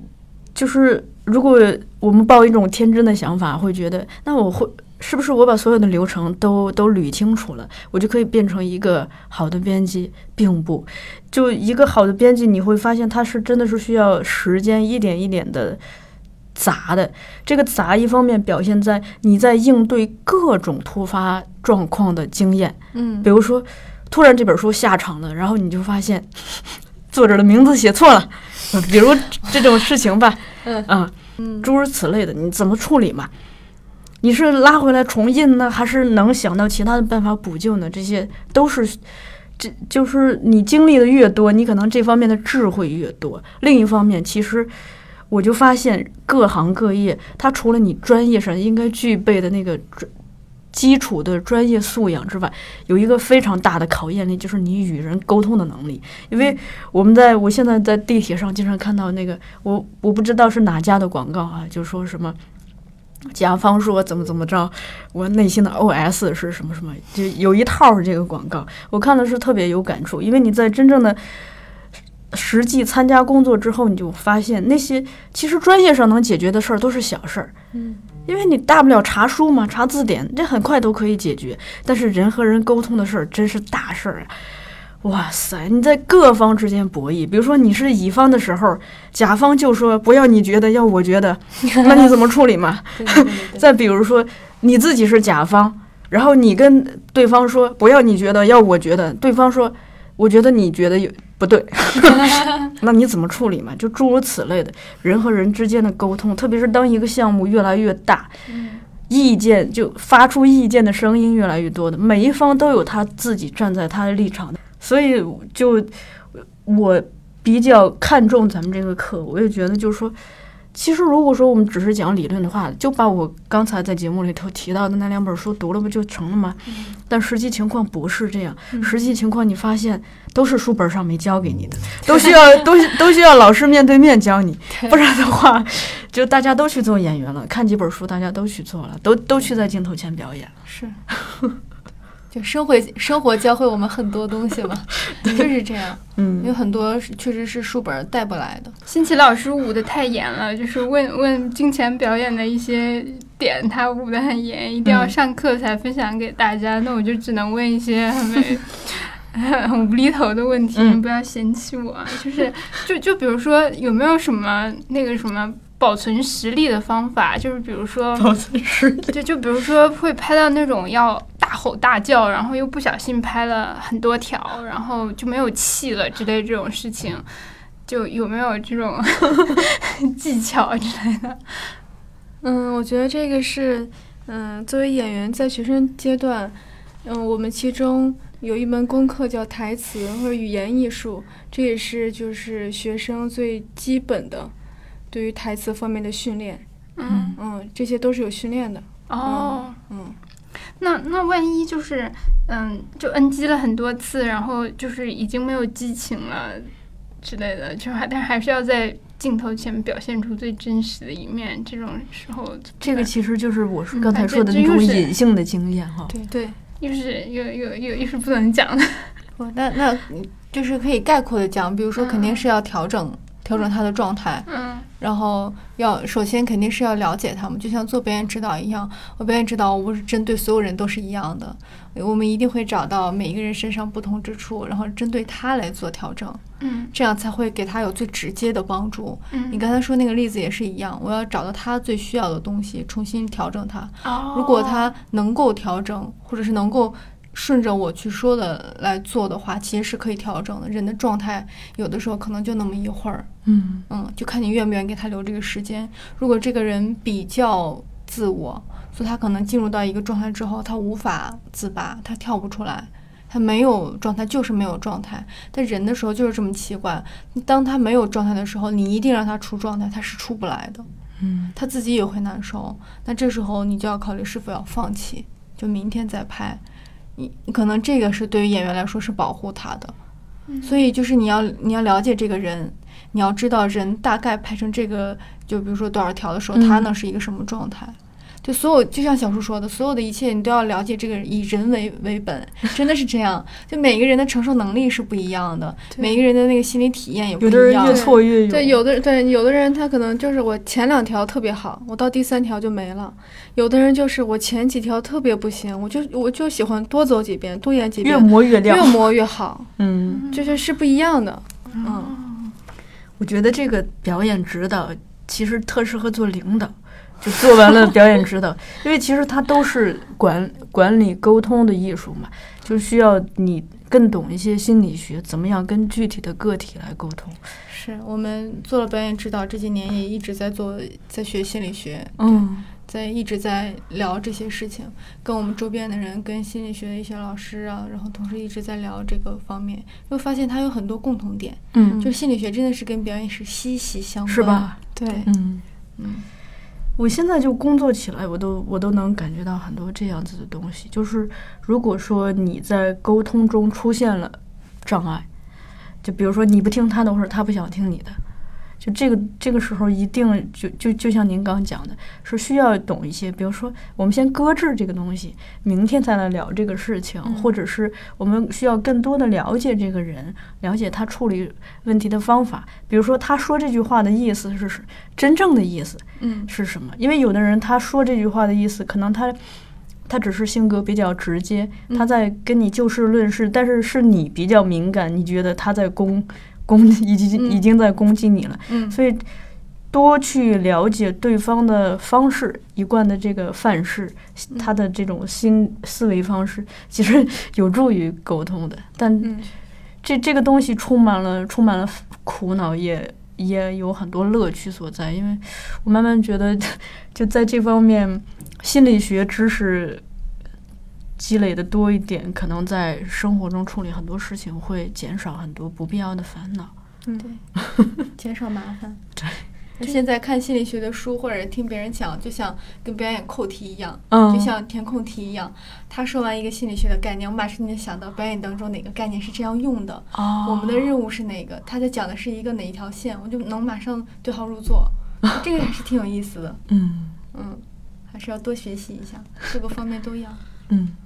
就是如果我们抱一种天真的想法，会觉得那我会是不是我把所有的流程都都捋清楚了，我就可以变成一个好的编辑？并不，就一个好的编辑，你会发现他是真的是需要时间一点一点的。杂的这个杂，一方面表现在你在应对各种突发状况的经验，嗯比如说，突然这本书下场了，然后你就发现 作者的名字写错了，呃比如这种事情吧，嗯啊，嗯诸如此类的，你怎么处理嘛？你是拉回来重印呢，还是能想到其他的办法补救呢？这些都是，这就是你经历的越多，你可能这方面的智慧越多。另一方面，其实我就发现各行各业，它除了你专业上应该具备的那个专基础的专业素养之外，有一个非常大的考验力，就是你与人沟通的能力。因为我们在我现在在地铁上经常看到那个，我我不知道是哪家的广告啊，就说什么。甲方说怎么怎么着，我内心的 OS 是什么什么，就有一套这个广告，我看的是特别有感触，因为你在真正的实际参加工作之后，你就发现那些其实专业上能解决的事儿都是小事儿，嗯，因为你大不了查书嘛，查字典，这很快都可以解决。但是人和人沟通的事儿真是大事儿啊！哇塞，你在各方之间博弈，比如说你是乙方的时候，甲方就说不要你觉得，要我觉得，那你怎么处理嘛？对对对对对，再比如说你自己是甲方，然后你跟对方说不要你觉得，要我觉得，对方说我觉得你觉得有不对，那你怎么处理嘛？就诸如此类的人和人之间的沟通，特别是当一个项目越来越大，意见就发出意见的声音越来越多的，每一方都有他自己站在他的立场的，所以就我比较看重咱们这个课，我也觉得就是说。其实，如果说我们只是讲理论的话，就把我刚才在节目里头提到的那两本书读了不就成了吗？但实际情况不是这样，实际情况你发现都是书本上没教给你的，都需要 都都需要老师面对面教你，不然的话，就大家都去做演员了，看几本书大家都去做了，都都去在镜头前表演了。是，就生活生活教会我们很多东西嘛，就是这样，嗯有很多确实是书本带不来的。新奇老师捂得太严了，就是问问金钱表演的一些点，他捂得很严，一定要嗯上课才分享给大家。那我就只能问一些很没 很无厘头的问题，嗯你不要嫌弃我啊。就是就就比如说有没有什么那个什么保存实力的方法？就是比如说保存实力。就就比如说会拍到那种要大吼大叫，然后又不小心拍了很多条，然后就没有气了之类这种事情，就有没有这种 技巧之类的？嗯，我觉得这个是，嗯，作为演员在学生阶段，嗯，我们其中有一门功课叫台词或者语言艺术，这也是就是学生最基本的对于台词方面的训练。嗯，嗯，这些都是有训练的。哦，嗯，那那万一就是嗯，就 NG 了很多次，然后就是已经没有激情了之类的，就还但是还是要在镜头前表现出最真实的一面，这种时候这个其实就是我说嗯刚才说的那种隐性的经验哈。对对。又是又又又又是不能讲的。不，那那嗯就是可以概括的讲，比如说肯定是要调整、调整他的状态，嗯。然后要首先肯定是要了解他们，就像做表演指导一样，我表演指导我不是针对所有人都是一样的，我们一定会找到每一个人身上不同之处，然后针对他来做调整，嗯。这样才会给他有最直接的帮助。嗯，你刚才说那个例子也是一样，我要找到他最需要的东西，重新调整他。哦。如果他能够调整，或者是能够顺着我去说的来做的话，其实是可以调整的。人的状态有的时候可能就那么一会儿，嗯嗯，就看你愿不愿意给他留这个时间。如果这个人比较自我，所以他可能进入到一个状态之后，他无法自拔，他跳不出来。他没有状态，就是没有状态。但人的时候就是这么奇怪，当他没有状态的时候，你一定让他出状态，他是出不来的。嗯他自己也会难受。那这时候你就要考虑是否要放弃，就明天再拍。你你可能这个是对于演员来说是保护他的，所以就是你要你要了解这个人，你要知道人大概拍成这个，就比如说多少条的时候，他嗯呢是一个什么状态。就所有，就像小叔说的，所有的一切你都要了解这个人，以人为为本，真的是这样。就每个人的承受能力是不一样的，每个人的那个心理体验也不有一样。的人越挫越勇。对，有的对有的人他可能就是我前两条特别好，我到第三条就没了；有的人就是我前几条特别不行，我就我就喜欢多走几遍，多演几遍，越磨越亮越。磨越好，嗯，就是是不一样的。嗯，我觉得这个表演指导其实特适合做领导，就做完了表演指导，因为其实它都是管管理沟通的艺术嘛，就需要你更懂一些心理学，怎么样跟具体的个体来沟通。是我们做了表演指导，这几年也一直在做，在学心理学，嗯在一直在聊这些事情，跟我们周边的人，跟心理学的一些老师啊，然后同时一直在聊这个方面，又发现它有很多共同点，嗯，就是心理学真的是跟表演是息息相关，是吧？对，嗯。嗯我现在就工作起来，我都我都能感觉到很多这样子的东西。就是如果说你在沟通中出现了障碍，就比如说你不听他的，或者他不想听你的，就这个这个时候一定就就就像您刚讲的，是需要懂一些。比如说，我们先搁置这个东西，明天再来聊这个事情，嗯或者是我们需要更多的了解这个人，了解他处理问题的方法。比如说，他说这句话的意思是是真正的意思。嗯。是什么？因为有的人他说这句话的意思，可能他他只是性格比较直接，嗯。他在跟你就事论事，但是是你比较敏感，你觉得他在攻攻 已经嗯。已经在攻击你了，嗯。所以多去了解对方的方式、一贯的这个范式，嗯。他的这种心思维方式，其实有助于沟通的。但嗯。这这个东西充满了充满了苦恼，也也有很多乐趣所在。因为我慢慢觉得，就在这方面，心理学知识积累的多一点，可能在生活中处理很多事情会减少很多不必要的烦恼。嗯，对减少麻烦。对。那现在看心理学的书或者听别人讲，就像跟表演扣题一样，嗯就像填空题一样。他说完一个心理学的概念，我马上就想到表演当中哪个概念是这样用的，哦我们的任务是哪个，他在讲的是一个哪一条线，我就能马上对号入座。这个还是挺有意思的，嗯嗯，还是要多学习一下，各个方面都要。嗯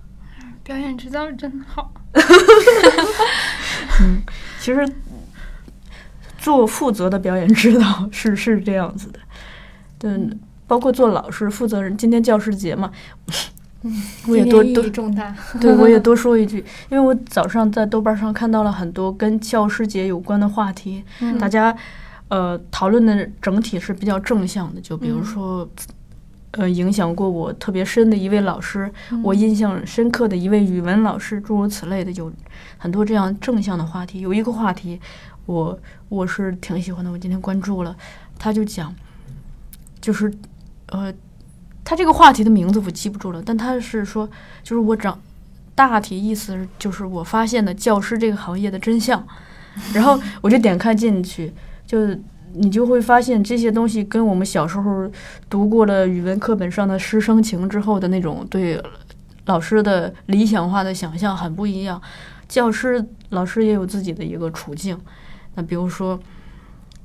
表演指导真好。嗯，其实做负责的表演指导是是这样子的，对，包括做老师负责人。今天教师节嘛，我也多多。对，我也多 说一句，因为我早上在豆瓣上看到了很多跟教师节有关的话题，嗯大家呃讨论的整体是比较正向的，就比如嗯说。呃，影响过我特别深的一位老师，我嗯印象深刻的一位语文老师，诸如此类的，有很多这样正向的话题。有一个话题，我我是挺喜欢的，我今天关注了，他就讲，就是呃，他这个话题的名字我记不住了，但他是说，就是我长大体意思就是我发现的教师这个行业的真相，然后我就点开进去，就你就会发现这些东西跟我们小时候读过了语文课本上的师生情之后的那种对老师的理想化的想象很不一样。教师老师也有自己的一个处境，那比如说。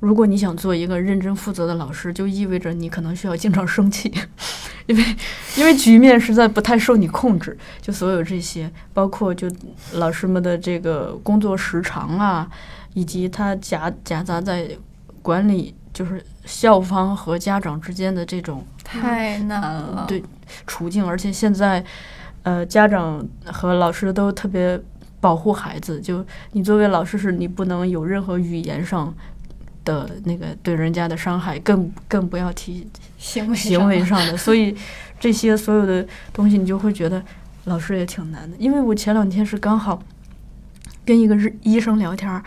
如果你想做一个认真负责的老师，就意味着你可能需要经常生气，因为因为局面实在不太受你控制。就所有这些，包括就老师们的这个工作时长啊，以及他夹夹杂在管理就是校方和家长之间的这种太难了。对处境，而且现在，呃，家长和老师都特别保护孩子，就你作为老师是你不能有任何语言上的那个对人家的伤害，更更不要提行为行为上上的，所以这些所有的东西，你就会觉得老师也挺难的。因为我前两天是刚好跟一个日医生聊天儿，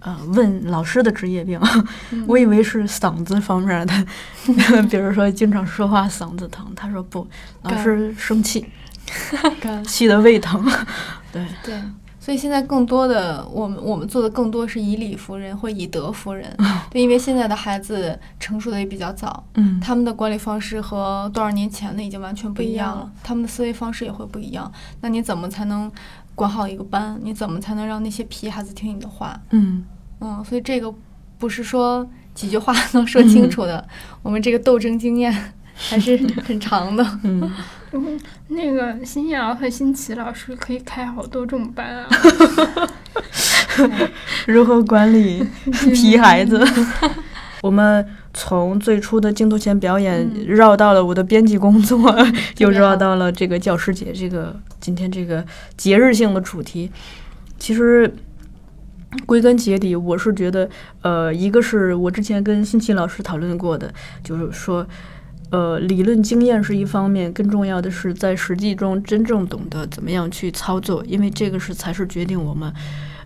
呃，问老师的职业病，我以为是嗓子方面的，比如说经常说话嗓子疼，他说不，老师生气，气得胃疼，对，对，所以现在更多的我们我们做的更多是以理服人或以德服人，对，因为现在的孩子成熟的也比较早，嗯他们的管理方式和多少年前的已经完全不一样了样，他们的思维方式也会不一样。那你怎么才能管好一个班？你怎么才能让那些皮孩子听你的话？嗯嗯，所以这个不是说几句话 能说清楚的，我们这个斗争经验 还是 很长的。嗯，嗯，那个新瑶和新奇老师可以开好多种班啊。如何管理皮孩子？我们从最初的镜头前表演，绕到了我的编辑工作，又绕到了这个教师节这个今天这个节日性的主题。其实归根结底，我是觉得，呃，一个是我之前跟新奇老师讨论过的，就是说。呃，理论经验是一方面，更重要的是在实际中真正懂得怎么样去操作，因为这个是才是决定我们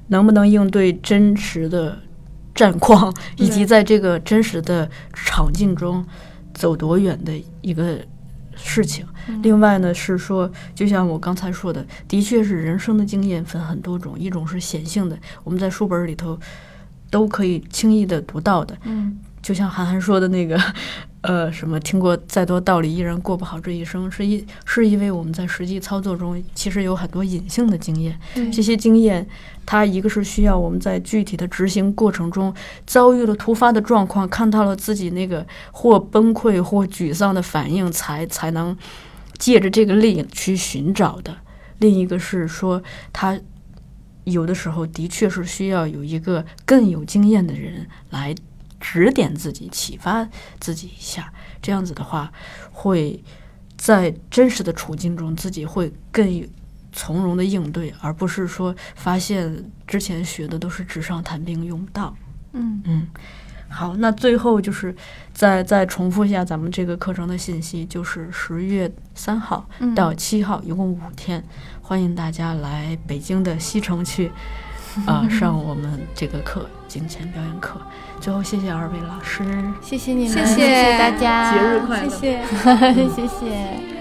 能不能应对真实的战况，以及在这个真实的场景中走多远的一个事情。另外呢，是说，就像我刚才说的，的确是人生的经验分很多种，一种是显性的，我们在书本里头都可以轻易的读到的，嗯，就像韩寒说的那个，呃，什么听过再多道理，依然过不好这一生，是因是因为我们在实际操作中其实有很多隐性的经验，这些经验，它一个是需要我们在具体的执行过程中遭遇了突发的状况，看到了自己那个或崩溃或沮丧的反应，才才能借着这个力去寻找的。另一个是说，他有的时候的确是需要有一个更有经验的人来指点自己、启发自己一下。这样子的话，会在真实的处境中，自己会更从容的应对，而不是说发现之前学的都是纸上谈兵用不到。嗯嗯，好，那最后就是再再重复一下咱们这个课程的信息，就是十月三号嗯到七号，一共五天，欢迎大家来北京的西城区，啊、上我们这个课金钱表演课。最后，谢谢二位老师。谢谢你们，谢谢大家，节日快乐谢谢，谢谢。